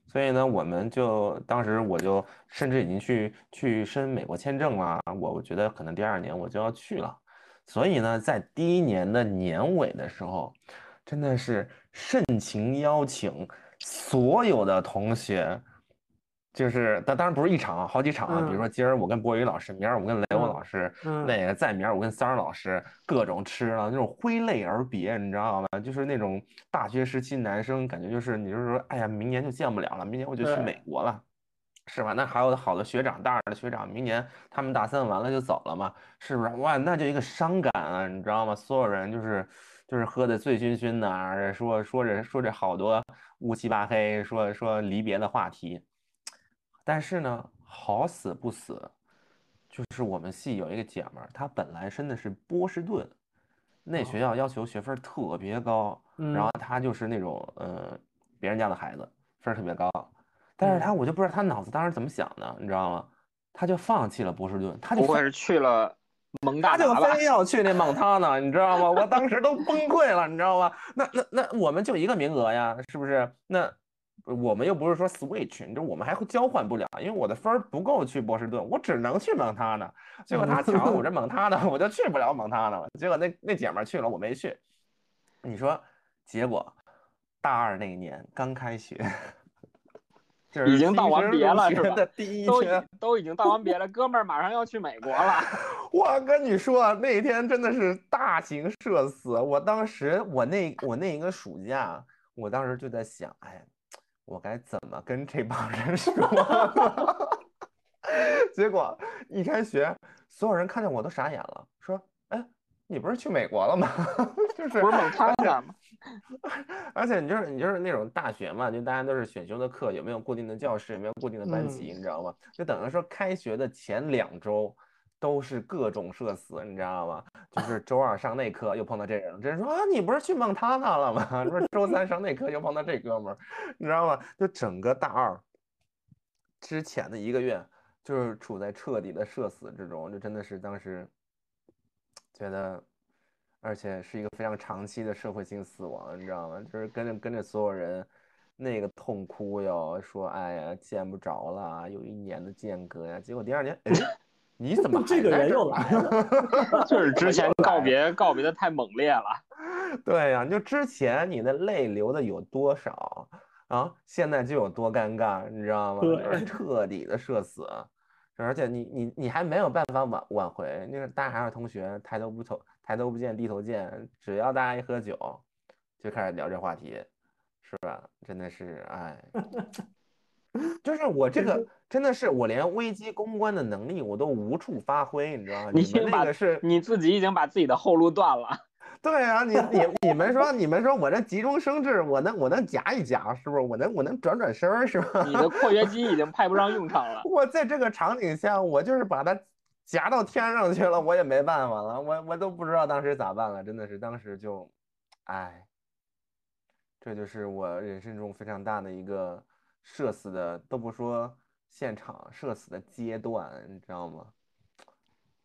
所以呢，我们就当时我就甚至已经去去申美国签证了，我我觉得可能第二年我就要去了。所以呢，在第一年的年尾的时候，真的是盛情邀请所有的同学，就是当当然不是一场啊，好几场啊。比如嗯说今儿我跟博宇老师，明儿我跟雷欧嗯老师，嗯那个再明儿我跟三儿老师，各种吃了那种挥泪而别，你知道吗？就是那种大学时期男生感觉就是你就是说，哎呀，明年就见不了了，明年我就去美国了。是吧？那还有好的学长，大二的学长，明年他们大三完了就走了嘛，是不是？哇，那就一个伤感啊，你知道吗？所有人就是就是喝的醉醺醺的啊，说说着说着好多乌漆八黑，说说离别的话题。但是呢，好死不死，就是我们系有一个姐们儿，她本来申的是波士顿，那学校要求学分儿特别高，然后嗯她就是那种呃别人家的孩子，分儿特别高，但是嗯她我就不知道她脑子当时怎么想的，你知道吗？她就放弃了波士顿，她就非不会是去了蒙大他就？非要去那蒙塔呢，你知道吗？我当时都崩溃了，你知道吗？那那那我们就一个名额呀，是不是？那我们又不是说 switch，你知道我们还会交换不了，因为我的分儿不够去波士顿，我只能去蒙他呢。结果他抢了我这蒙他呢，我就去不了蒙他呢了。结果那那姐们儿去了，我没去。你说，结果大二那一年刚开学，就是已经到完别了是的第一天。都已经到完别了，哥们儿马上要去美国了。我跟你说，那天真的是大型社死。我当时，我那我那一个暑假，我当时就在想，哎，我该怎么跟这帮人说呢？结果一开学，所有人看见我都傻眼了，说：“哎，你不是去美国了吗？” 就是不是蒙塔拿吗？而且你就是你就是那种大学嘛，就大家都是选修的课，有没有固定的教室，有没有固定的班级，你知道吗？就等于说开学的前两周都是各种社死，你知道吗？就是周二上那课又碰到这人，这人说啊，你不是去蒙塔纳了吗？说周三上那课又碰到这哥们儿，你知道吗？就整个大二之前的一个月，就是处在彻底的社死之中，就真的是当时觉得。而且是一个非常长期的社会性死亡，你知道吗？就是跟着跟着所有人那个痛哭哟，说哎呀见不着了，有一年的间隔呀。结果第二年，你怎么这个人又来来了？就是之前告别告别的太猛烈了。对呀、你就之前你的泪流的有多少啊？现在就有多尴尬，你知道吗？就是彻底的社死，而且你你你还没有办法挽挽回，那个大家还是同学，抬头不头抬头不见低头见，只要大家一喝酒，就开始聊这话题，是吧？真的是，哎，就是我这个真的是我连危机公关的能力我都无处发挥，你知道吗？你你们那把个是你自己已经把自己的后路断了。对啊，你你你们说你们说我这急中生智，我能我能夹一夹，是不是？我能我能转转身儿，是吧？你的括约肌已经派不上用场 了。我在这个场景下，我就是把它夹到天上去了，我也没办法了，我我都不知道当时咋办了，真的是当时就，哎，这就是我人生中非常大的一个社死的，都不说现场社死的阶段，你知道吗？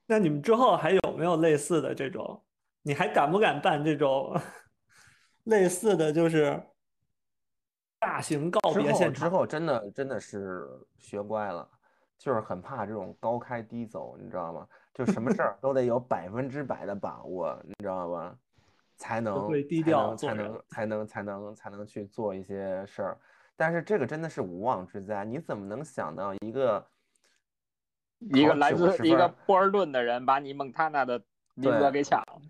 那你们之后还有没有类似的这种？你还敢不敢办这种 类似的就是大型告别现场？之后真的真的是学乖了，就是很怕这种高开低走，你知道吗？就什么事儿都得有百分之百的把握，你知道吧？才能会低才能才调做人能才能才能才能去做一些事儿。但是这个真的是无妄之灾，你怎么能想到一个一个来自一个波尔顿的人把你蒙塔纳的名额给抢了。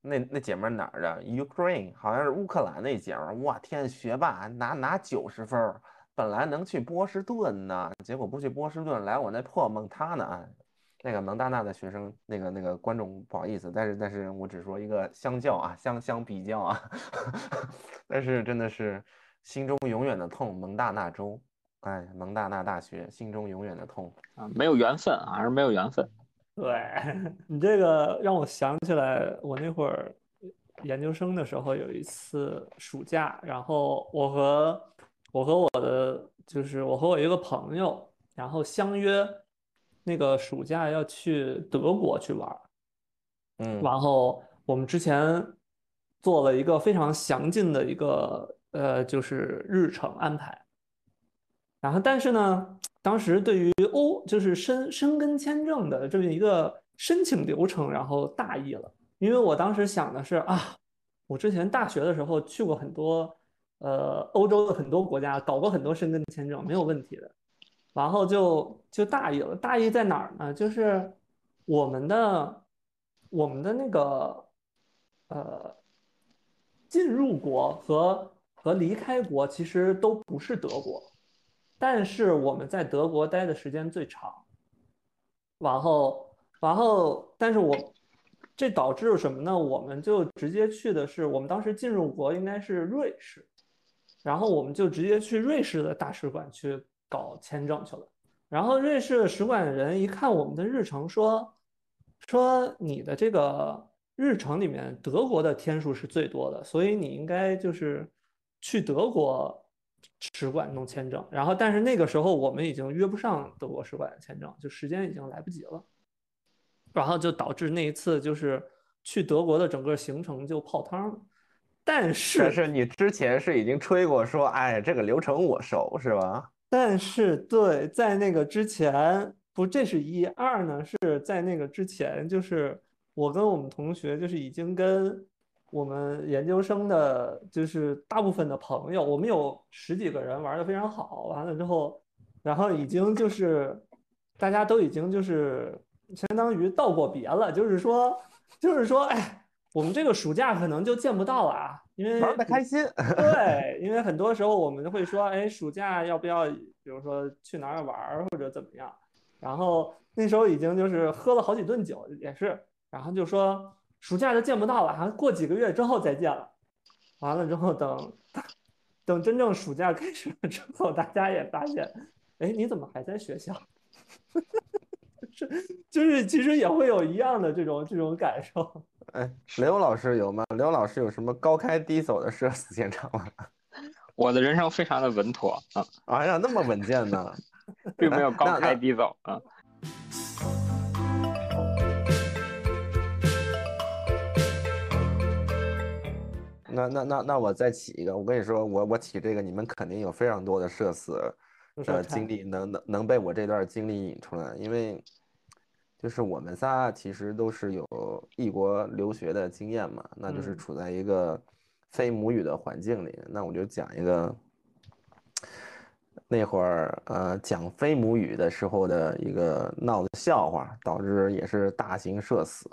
那那姐们儿哪儿的？Ukraine，好像是乌克兰那姐们儿。哇天，学霸拿拿九十分儿，本来能去波士顿呢，结果不去波士顿，来我那破蒙塔纳。那个蒙大纳的学生，那个那个观众不好意思，但是但是我只说一个相较啊，相相比较啊，但是真的是心中永远的痛，蒙大纳州，哎，蒙大纳大学，心中永远的痛。啊，没有缘分啊，还是没有缘分。对 你这个让我想起来，我那会儿研究生的时候有一次暑假，然后我和我和我的就是我和我一个朋友，然后相约那个暑假要去德国去玩儿，嗯然后我们之前做了一个非常详尽的一个呃就是日程安排。然后，但是呢，当时对于欧就是申申根签证的这么一个申请流程，然后大意了，因为我当时想的是啊，我之前大学的时候去过很多呃欧洲的很多国家，搞过很多申根签证，没有问题的，然后就就大意了。大意在哪儿呢？就是我们的我们的那个呃进入国和和离开国其实都不是德国。但是我们在德国待的时间最长，然后，然后，但是我这导致什么呢？我们就直接去的是我们当时进入国应该是瑞士，然后我们就直接去瑞士的大使馆去搞签证去了。然后瑞士使馆的人一看我们的日程说，说你的这个日程里面德国的天数是最多的，所以你应该就是去德国。使馆弄签证，然后但是那个时候我们已经约不上德国使馆的签证，就时间已经来不及了，然后就导致那一次就是去德国的整个行程就泡汤了。但是但是你之前是已经吹过说，哎，这个流程我熟是吧？但是对，在那个之前不，这是一二呢，是在那个之前，就是我跟我们同学就是已经跟。我们研究生的，就是大部分的朋友，我们有十几个人玩的非常好。完了之后，然后已经就是大家都已经就是相当于道过别了，就是说，就是说，哎，我们这个暑假可能就见不到了啊，因为玩的开心。对，因为很多时候我们会说，哎，暑假要不要，比如说去哪儿玩或者怎么样？然后那时候已经就是喝了好几顿酒，也是，然后就说。暑假就见不到了，还过几个月之后再见了。完了之后，等 等真正暑假开始了之后，大家也发现，哎，你怎么还在学校？是，就是其实也会有一样的这种这种感受。哎，刘老师有吗？刘老师有什么高开低走的社死现场吗？我的人生非常的稳妥啊！哎呀，那么稳健呢，并没有高开低走啊。那那那那我再起一个，我跟你说，我我起这个，你们肯定有非常多的社死的经历，能能能被我这段经历引出来，因为就是我们仨其实都是有异国留学的经验嘛，那就是处在一个非母语的环境里，那我就讲一个那会儿呃讲非母语的时候的一个闹的笑话，导致也是大型社死。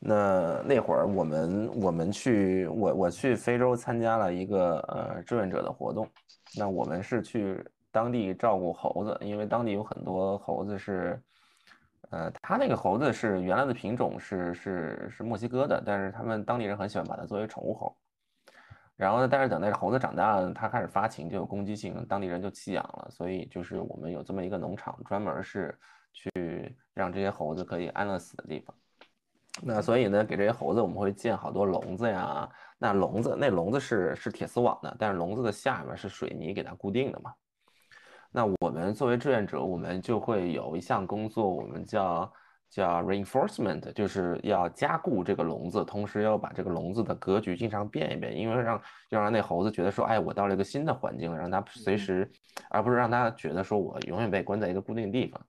那那会儿我们我们去我我去非洲参加了一个呃志愿者的活动，那我们是去当地照顾猴子，因为当地有很多猴子是，呃，它那个猴子是原来的品种是是是墨西哥的，但是他们当地人很喜欢把它作为宠物猴。然后呢，但是等那个猴子长大了，它开始发情就有攻击性，当地人就弃养了，所以就是我们有这么一个农场，专门是去让这些猴子可以安乐死的地方。那所以呢，给这些猴子我们会建好多笼子呀，那笼子那笼子是是铁丝网的，但是笼子的下面是水泥给它固定的嘛。那我们作为志愿者，我们就会有一项工作，我们叫叫 reinforcement，就是要加固这个笼子，同时要把这个笼子的格局经常变一变，因为让要让那猴子觉得说，哎，我到了一个新的环境了，让它随时，而不是让它觉得说我永远被关在一个固定地方。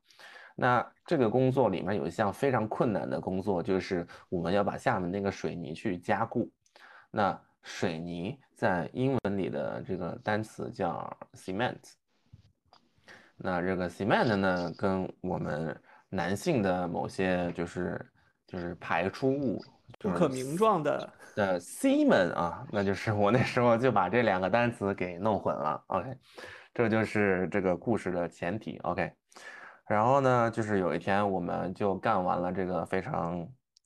那这个工作里面有一项非常困难的工作，就是我们要把下面那个水泥去加固。那水泥在英文里的这个单词叫 cement。那这个 cement 呢，跟我们男性的某些就是就是排出物不可名状的的 semen 啊，那就是我那时候就把这两个单词给弄混了。OK，这就是这个故事的前提。OK，然后呢，就是有一天我们就干完了这个非常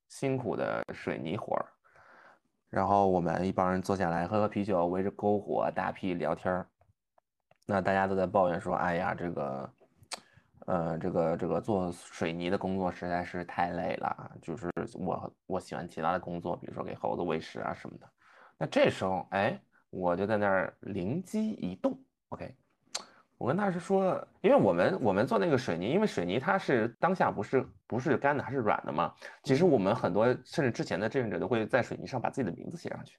辛苦的水泥活儿，然后我们一帮人坐下来喝喝啤酒，围着篝火打屁聊天儿。那大家都在抱怨说：“哎呀，这个，呃，这个这个做水泥的工作实在是太累了。就是我我喜欢其他的工作，比如说给猴子喂食啊什么的。那这时候，哎，我就在那儿灵机一动，OK，我跟他是说，因为我们我们做那个水泥，因为水泥它是当下不是不是干的，还是软的嘛。其实我们很多甚至之前的志愿者都会在水泥上把自己的名字写上去。”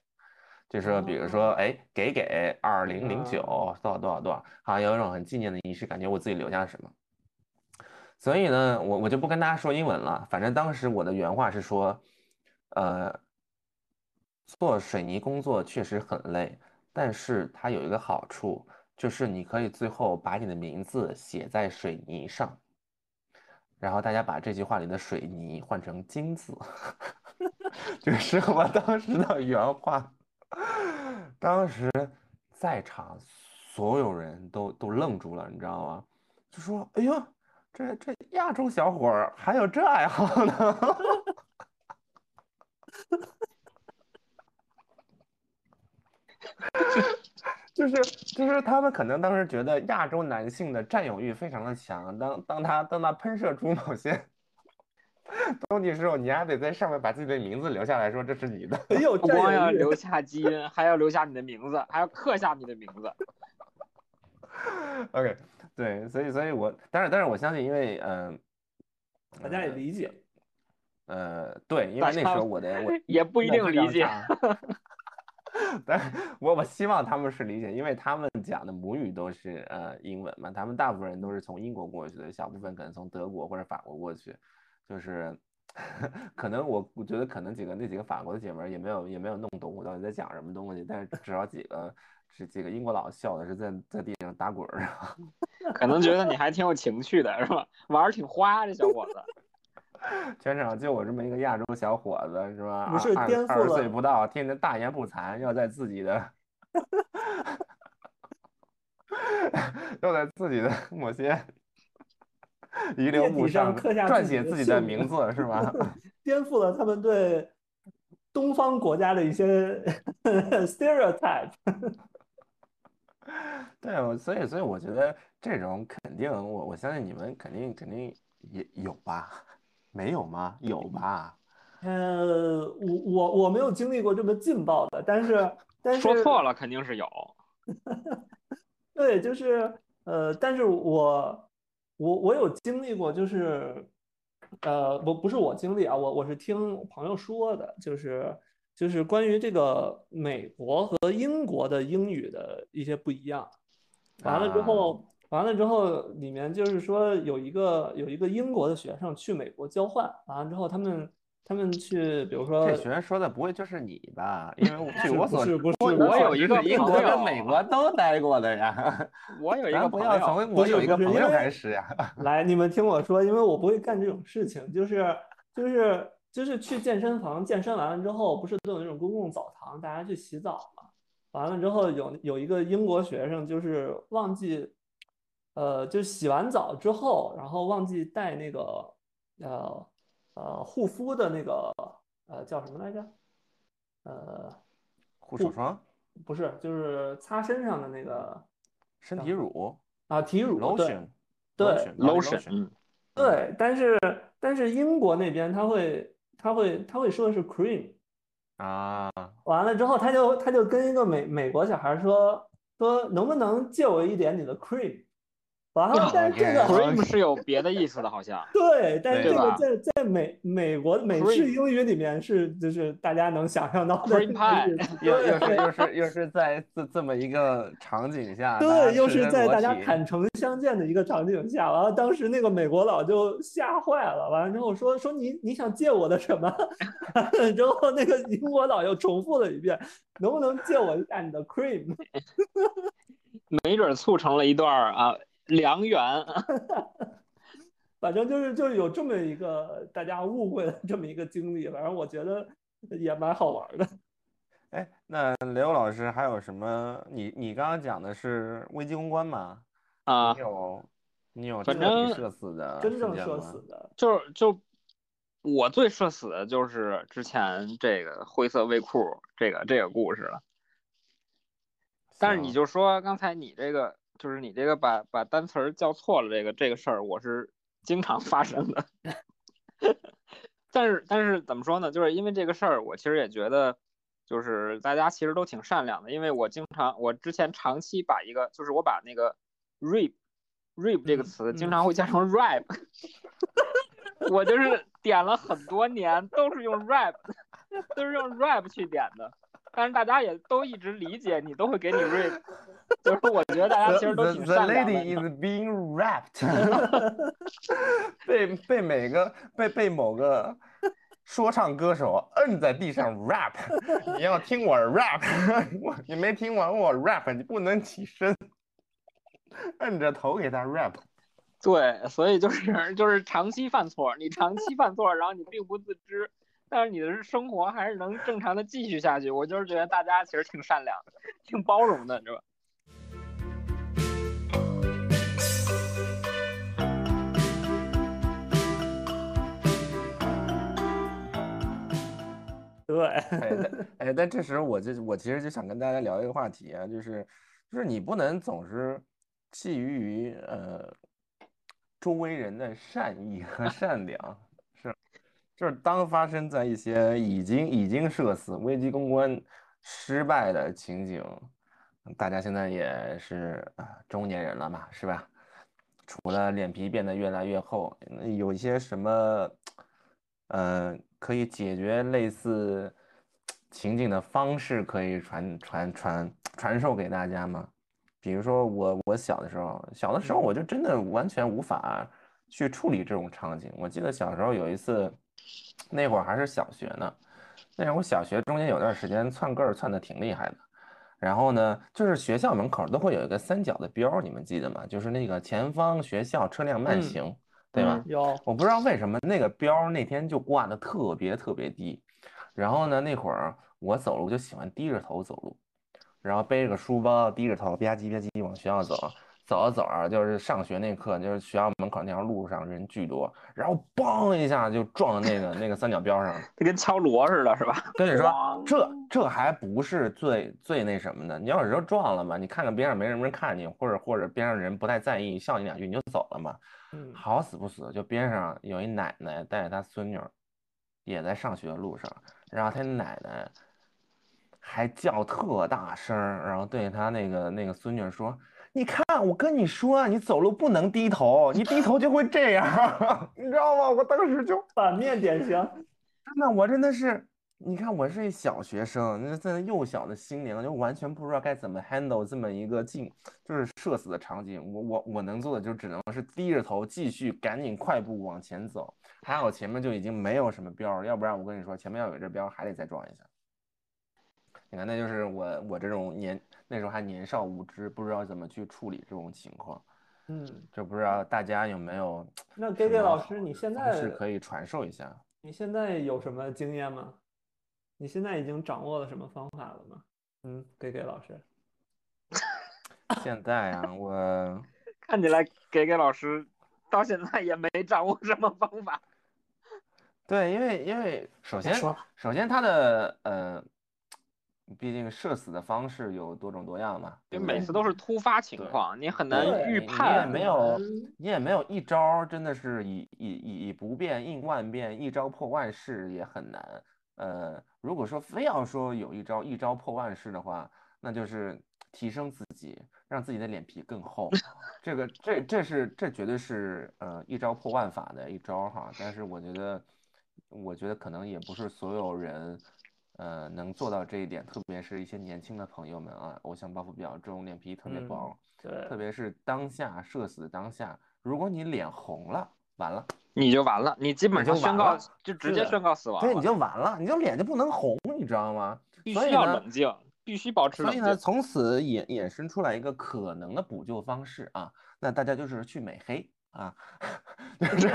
就是说，比如说，哎，给给二零零九多少多少多少，好像有一种很纪念的仪式感觉，我自己留下了什么。所以呢，我我就不跟大家说英文了。反正当时我的原话是说，呃，做水泥工作确实很累，但是它有一个好处，就是你可以最后把你的名字写在水泥上，然后大家把这句话里的水泥换成金字，就是 我当时的原话。当时在场所有人都都愣住了，你知道吗？就说：“哎呦，这这亚洲小伙儿还有这爱好呢！” 就是就是他们可能当时觉得亚洲男性的占有欲非常的强，当当他当他喷射出某些。东西时候，你还得在上面把自己的名字留下来说这是你的。哎呦，不光要留下基因，还要留下你的名字，还要刻下你的名字。OK，对，所以，所以我，但是，但是我相信，因为，嗯，大家也理解。呃，对，因为那时候我的我也不一定理解。但我我希望他们是理解，因为他们讲的母语都是呃英文嘛，他们大部分人都是从英国过去的，小部分可能从德国或者法国过去。就是 可能我我觉得可能几个那几个法国的姐妹也没有也没有弄懂我到底在讲什么东西，但是至少几个是几个英国佬笑的是在在地上打滚儿，可能觉得你还挺有情趣的是吧？玩儿挺花这小伙子，全场就我这么一个亚洲小伙子是吧？不是颠覆二十岁不到，天天大言不惭，要在自己的 要在自己的某些。遗留物上撰写自己的名字是吧？颠覆了他们对东方国家的一些 stereotype。对，所以所以我觉得这种肯定，我我相信你们肯定肯定也有吧？没有吗？有吧？呃，我我我没有经历过这么劲爆的，但是但是说错了肯定是有。对，就是呃，但是我。我我有经历过，就是，呃，不不是我经历啊，我我是听朋友说的，就是就是关于这个美国和英国的英语的一些不一样。完了之后，完了之后，里面就是说有一个有一个英国的学生去美国交换，完了之后他们。他们去，比如说，这学生说的不会就是你吧？因为 据我所知，不是我有一个英国跟美国都待过的呀。我有 一个不要从我有一个朋友开始呀。来，你们听我说，因为我不会干这种事情，就是就是就是去健身房健身完了之后，不是都有那种公共澡堂，大家去洗澡嘛？完了之后，有有一个英国学生就是忘记，呃，就洗完澡之后，然后忘记带那个呃。呃，护肤的那个呃叫什么来着？呃，护手霜？不是，就是擦身上的那个身体乳啊，体乳。lotion，对，lotion，对。但是但是英国那边他会他会他会说的是 cream，啊，完了之后，他就他就跟一个美美国小孩说说能不能借我一点你的 cream？完了，但是这个 cream 是有别的意思的，好像。对，但是这个在在美美国美式英语里面是就是大家能想象到的又又是对又是又是在这这么一个场景下，对，又是在大家坦诚相见的一个场景下，完了，当时那个美国佬就吓坏了，完了之后说说你你想借我的什么？之后那个英国佬又重复了一遍，能不能借我一下你的 cream？没准促成了一段儿啊良缘。反正就是就是有这么一个大家误会的这么一个经历，反正我觉得也蛮好玩的。哎，那雷欧老师还有什么？你你刚刚讲的是危机公关吗？啊你，有你有反正社死的真正社死的，就是就我最社死的就是之前这个灰色卫裤这个这个故事了。但是你就说刚才你这个，就是你这个把把单词儿叫错了这个这个事儿，我是经常 发生的。但是但是怎么说呢？就是因为这个事儿，我其实也觉得，就是大家其实都挺善良的，因为我经常我之前长期把一个，就是我把那个 rap rap 这个嗯词经嗯常会加成 rap，我就是点了很多年都是用 rap，都是用 rap 去点的。但是大家也都一直理解你，都会给你 rap，就是我觉得大家其实都 the, 挺 the 善良的。lady is being rapped，被被每个被被某个说唱歌手摁在地上 rap，你要听我 rap，我你没听完我 rap，你不能起身，摁着头给他 rap。对，所以就是就是长期犯错，你长期犯错，然后你并不自知，但是你的生活还是能正常的继续下去。我就是觉得大家其实挺善良的，挺包容的，是吧？对，哎，但哎，但这时候我就我其实就想跟大家聊一个话题啊，就是就是你不能总是觊觎于呃周围人的善意和善良，是就是当发生在一些已经已经社死、危机公关失败的情景，大家现在也是啊中年人了嘛，是吧？除了脸皮变得越来越厚，嗯有一些什么，呃，可以解决类似情景的方式，可以传传传传授给大家吗？比如说我我小的时候，小的时候我就真的完全无法去处理这种场景。我记得小时候有一次，那会儿还是小学呢，那会儿我小学中间有段时间窜个儿窜的挺厉害的。然后呢，就是学校门口都会有一个三角的标，你们记得吗？就是那个前方学校车辆慢嗯行，对吧？有我不知道为什么那个标那天就挂的特别特别低，然后呢，那会儿我走路就喜欢低着头走路，然后背着个书包，低着头吧唧吧唧往学校走，走着走着就是上学那课，就是学校门口那条路上人巨多，然后梆一下就撞到那个那个三角标上了。就跟敲锣似的，是吧？跟你说，这这还不是最最那什么的，你要是说撞了嘛，你看看边上没什么人看你，或者或者边上人不太在意，笑你两句你就走了嘛。嗯好死不死，就边上有一奶奶带着她孙女儿，也在上学的路上，然后她奶奶还叫特大声，然后对她那个那个孙女说：“你看，我跟你说啊，你走路不能低头，你低头就会这样，你知道吗？”我当时就反面典型，真的，我真的是，你看，我是一小学生，那在幼小的心灵，就完全不知道该怎么 handle 这么一个境，就是社死的场景。我我我能做的就只能是低着头继续赶紧快步往前走。还好前面就已经没有什么标儿，要不然我跟你说，前面要有这标还得再撞一下。你看，那就是我我这种年那时候还年少无知，不知道怎么去处理这种情况。嗯，就不知道大家有没有那 Gay 么老师，你现在是可以传授一下？你现在有什么经验吗？你现在已经掌握了什么方法了吗？嗯，Gay Gay 老师，现在啊，我。看起来给给老师到现在也没掌握什么方法。对，因为因为首先说首先他的呃，毕竟社死的方式有多种多样嘛？就每次都是突发情况，你很难预判你也判。没有嗯你也没有一招儿真的是以以以以不变应万变，一招破万式也很难。呃，如果说非要说有一招一招破万式的话，那就是提升自己，让自己的脸皮更厚。这个这这是这绝对是呃一招破万法的一招哈。但是我觉得，我觉得可能也不是所有人呃能做到这一点，特别是一些年轻的朋友们啊，偶像包袱比较重，脸皮特别嗯薄，对特别是当下社死当下，如果你脸红了，完了。你就完了，你基本上宣告就直接宣告死亡对，你，就完了，你就脸就不能红，你知道吗？必须要所以呢冷静，必须保持冷所以呢，静。从此衍衍生出来一个可能的补救方式啊，那大家就是去美黑啊，就 是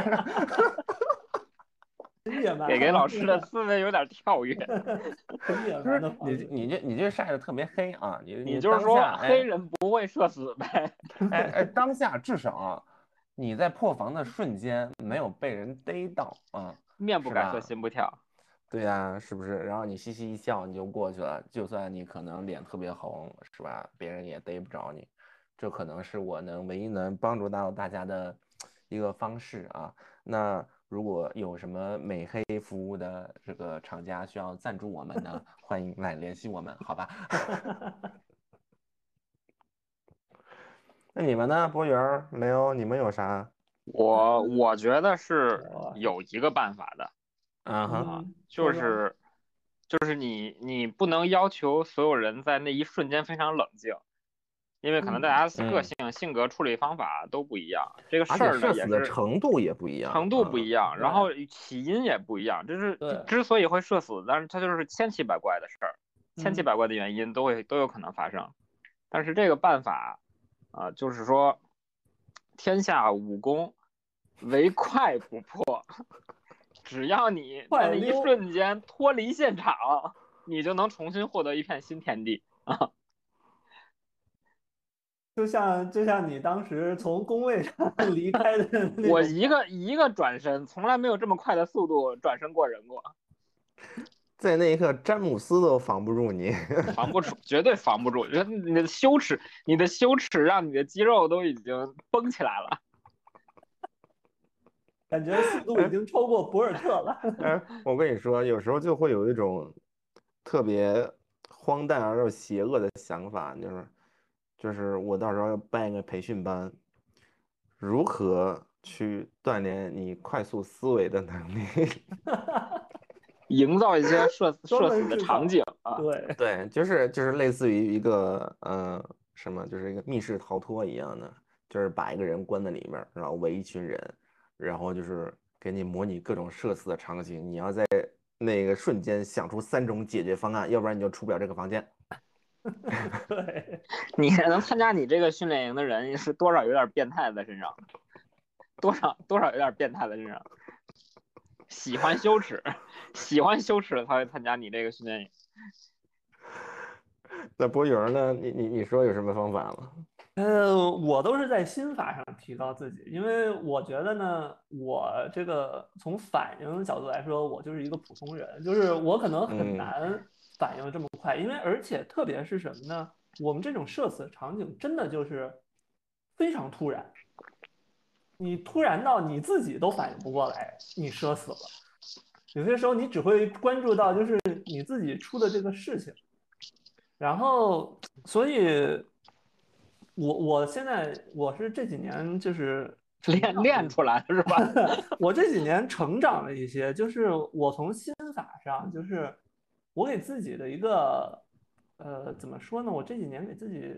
给给老师的思维有点跳跃，你式你这你这晒得特别黑啊，你你就是说当下黑人不会社死呗？哎哎哎，当下至少啊，你在破防的瞬间没有被人逮到啊，面不改色心不跳。对呀、是不是？然后你嘻嘻一笑你就过去了，就算你可能脸特别红，是吧？别人也逮不着你，这可能是我能唯一能帮助到大家的一个方式啊。那如果有什么美黑服务的这个厂家需要赞助我们呢，欢迎来联系我们，好吧？那你们呢，博源儿、雷欧，你们有啥？我我觉得是有一个办法的，啊哈，嗯就是就是你你不能要求所有人在那一瞬间非常冷静，因为可能大家个嗯性、性格、处理方法都不一样，这个事儿的呢也是程度也不一样，程度不一样。样，然后起因也不一样，这是之所以会社死，但是它就是千奇百怪的事儿，千奇嗯百怪的原因都会都有可能发生。但是这个办法啊、就是说天下武功唯快不破，只要你快在那一瞬间脱离现场，你就能重新获得一片新天地啊！就像就像你当时从工位上 离开的我一个一个转身，从来没有这么快的速度转身过人过。在那一刻，詹姆斯都防不住你。防不住，绝对防不住。你的羞耻，你的羞耻让你的肌肉都已经绷起来了。感觉速度已经超过博尔特了。哎，我跟你说，有时候就会有一种特别荒诞而又邪恶的想法，就是就是我到时候要办一个培训班，如何去锻炼你快速思维的能力？营造一些社专 社死的场景啊！对，对，就是就是类似于一个呃什么，就是一个密室逃脱一样的，就是把一个人关在里面，然后围一群人，然后就是给你模拟各种社死的场景，你要在那个瞬间想出三种解决方案，要不然你就出不了这个房间。对，你能参加你这个训练营的人是多少有点变态在身上，多少多少有点变态在身上，喜欢羞耻，喜欢羞耻的才会参加你这个训练营。那博宇儿呢？你你你说有什么方法吗？呃，我都是在心法上提高自己，因为我觉得呢，我这个从反应角度来说，我就是一个普通人，就是我可能很嗯难反应这么快，因为而且特别是什么呢？我们这种社死场景真的就是非常突然，你突然到你自己都反应不过来，你社死了。有些时候你只会关注到就是你自己出的这个事情，然后所以。我我现在我是这几年就是 练练出来的是吧？我这几年成长了一些，就是我从心法上，就是我给自己的一个呃怎么说呢？我这几年给自己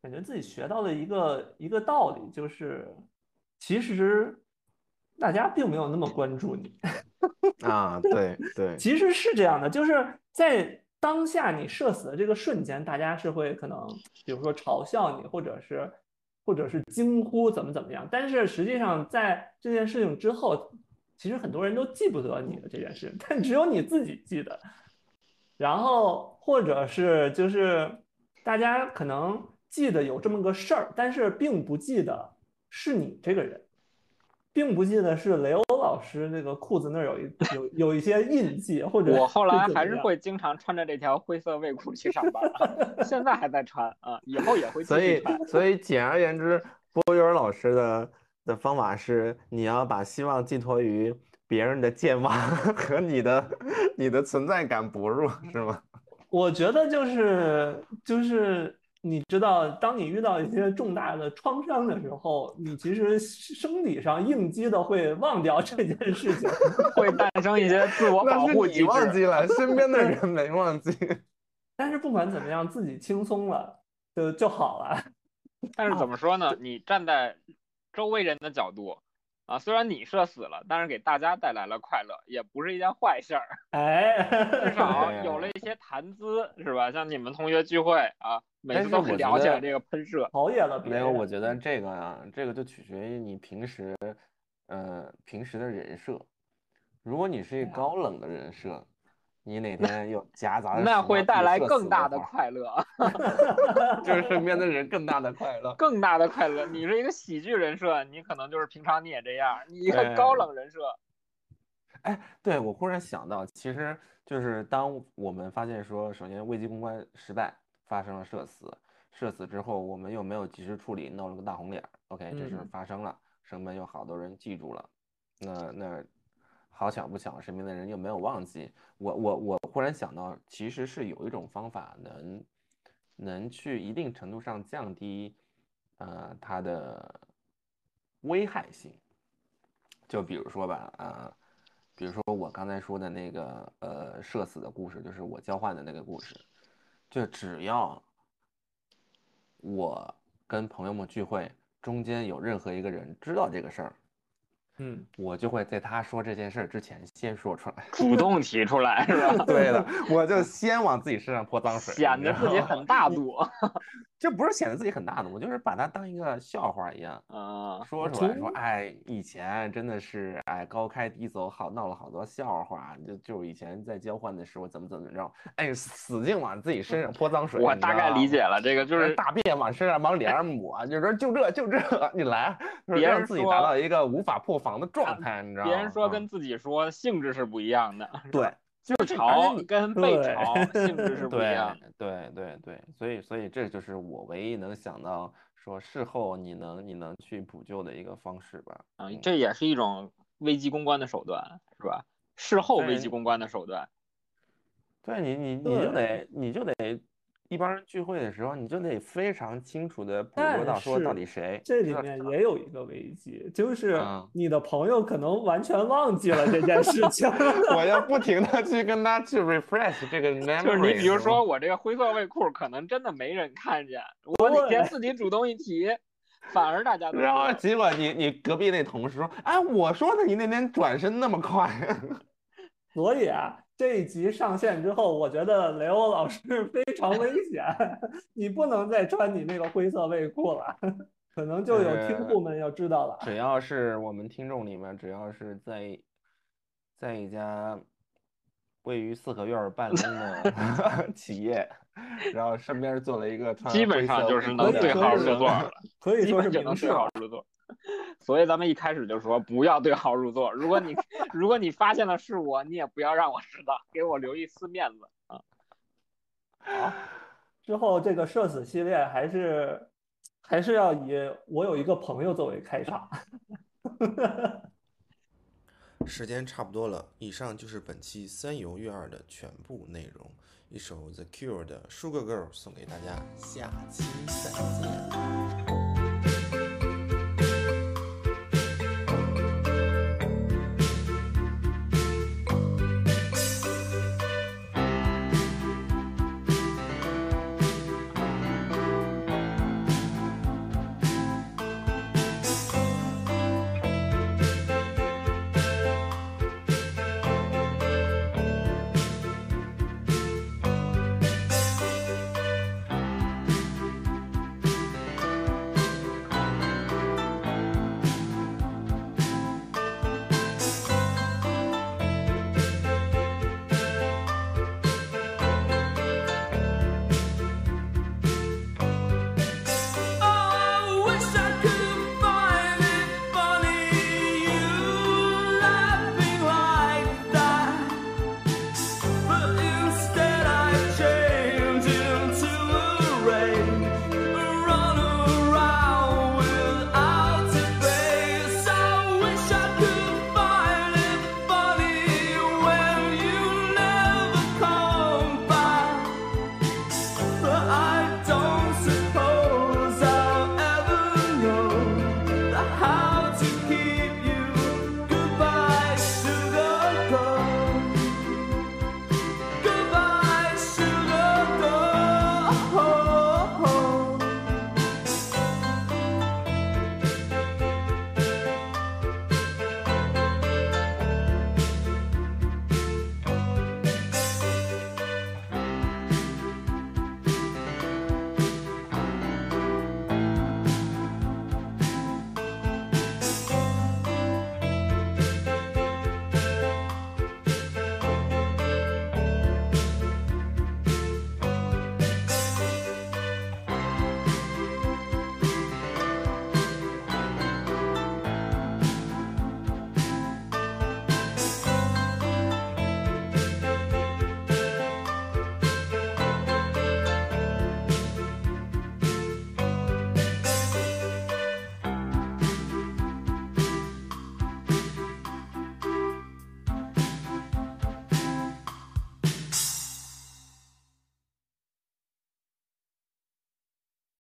感觉自己学到了一个一个道理，就是其实大家并没有那么关注你。啊，对对，其实是这样的，就是在当下你社死的这个瞬间，大家是会可能，比如说嘲笑你，或者是，或者是惊呼怎么怎么样。但是实际上，在这件事情之后，其实很多人都记不得你的这件事，但只有你自己记得。然后或者是就是大家可能记得有这么个事儿，但是并不记得是你这个人。并不记得是雷欧老师那个裤子那儿有一有有一些印记，或者我后来还是会经常穿着这条灰色卫裤去上班，现在还在穿啊，以后也会所以。所以简而言之，博宇儿老师的的方法是，你要把希望寄托于别人的健忘 和你的你的存在感薄弱，是吗？我觉得就是就是你知道，当你遇到一些重大的创伤的时候，你其实生理上应激的会忘掉这件事情，会诞生一些自我保护你护机制。忘记了，身边的人没忘记。但是不管怎么样，自己轻松了就就好了。但是怎么说呢？你站在周围人的角度啊，虽然你社死了，但是给大家带来了快乐，也不是一件坏事儿。哎，至少有了一些谈资，是吧？像你们同学聚会啊，每次都聊起来这个喷射。陶冶了别没有，我觉得这个啊，这个就取决于你平时，呃，平时的人设。如果你是一高冷的人设，你哪天又夹杂那会带来更大死的快乐 就是身边的人更大的快乐。更大的快乐。你是一个喜剧人设，你可能就是平常你也这样；你一个高冷人设，哎，对，我忽然想到，其实就是当我们发现说，首先危机公关失败，发生了社死，社死之后我们又没有及时处理，闹了个大红脸儿。OK，这事发生了，身边有好多人记住了，那那好巧不巧，身边的人又没有忘记。我我我忽然想到，其实是有一种方法能能去一定程度上降低呃它的危害性。就比如说吧，啊、比如说我刚才说的那个呃社死的故事，就是我交换的那个故事，就只要我跟朋友们聚会中间有任何一个人知道这个事儿，嗯，我就会在他说这件事儿之前先说出来。主动提出来，是吧？对的，我就先往自己身上泼脏水，显得自己很大度。这不是显得自己很大度，我就是把它当一个笑话一样。嗯，说出来说，从哎，以前真的是哎高开低走，好闹了好多笑话，就就以前在交换的时候怎么怎么着，哎，死劲往自己身上泼脏水。我大概理解了这个，就是大便往身上往脸上抹，就说就这就这，你来，别让自己达到一个无法破防的状态，你知道吗？别人说啊跟自己说性质是不一样的，对，就是而嘲且你跟被潮 性质是不一样的。对对对，所以所以这就是我唯一能想到说事后你能你能去补救的一个方式吧。啊嗯，这也是一种危机公关的手段，是吧？事后危机公关的手段。对你，你你就得你就得一帮人聚会的时候，你就得非常清楚的捕捉到说到底谁这里面也有一个危机，就是嗯你的朋友可能完全忘记了这件事情。我要不停的去跟他去 refresh 这个 memory。就是你比如说我这个灰色卫裤，可能真的没人看见，我哪天自己主动一提，反而大家都知然后结果你你隔壁那同事说，哎，我说的你那天转身那么快，所以啊，这一集上线之后，我觉得雷欧老师 非常危险，你不能再穿你那个灰色卫裤了，可能就有听户们要知道了。只要是我们听众里面，只要是在在一家位于四合院儿办公的 企业，然后身边做了一个穿基本上就是能对号入座了，可以说是明示了。对号入座。所以咱们一开始就说不要对号入座。如果你 如果你发现了是我，你也不要让我知道，给我留一丝面子啊。好之后这个社死系列还是还是要以我有一个朋友作为开场。时间差不多了，以上就是本期三游月二的全部内容。一首 The Cure 的《Sugar Girl》送给大家，下期再见。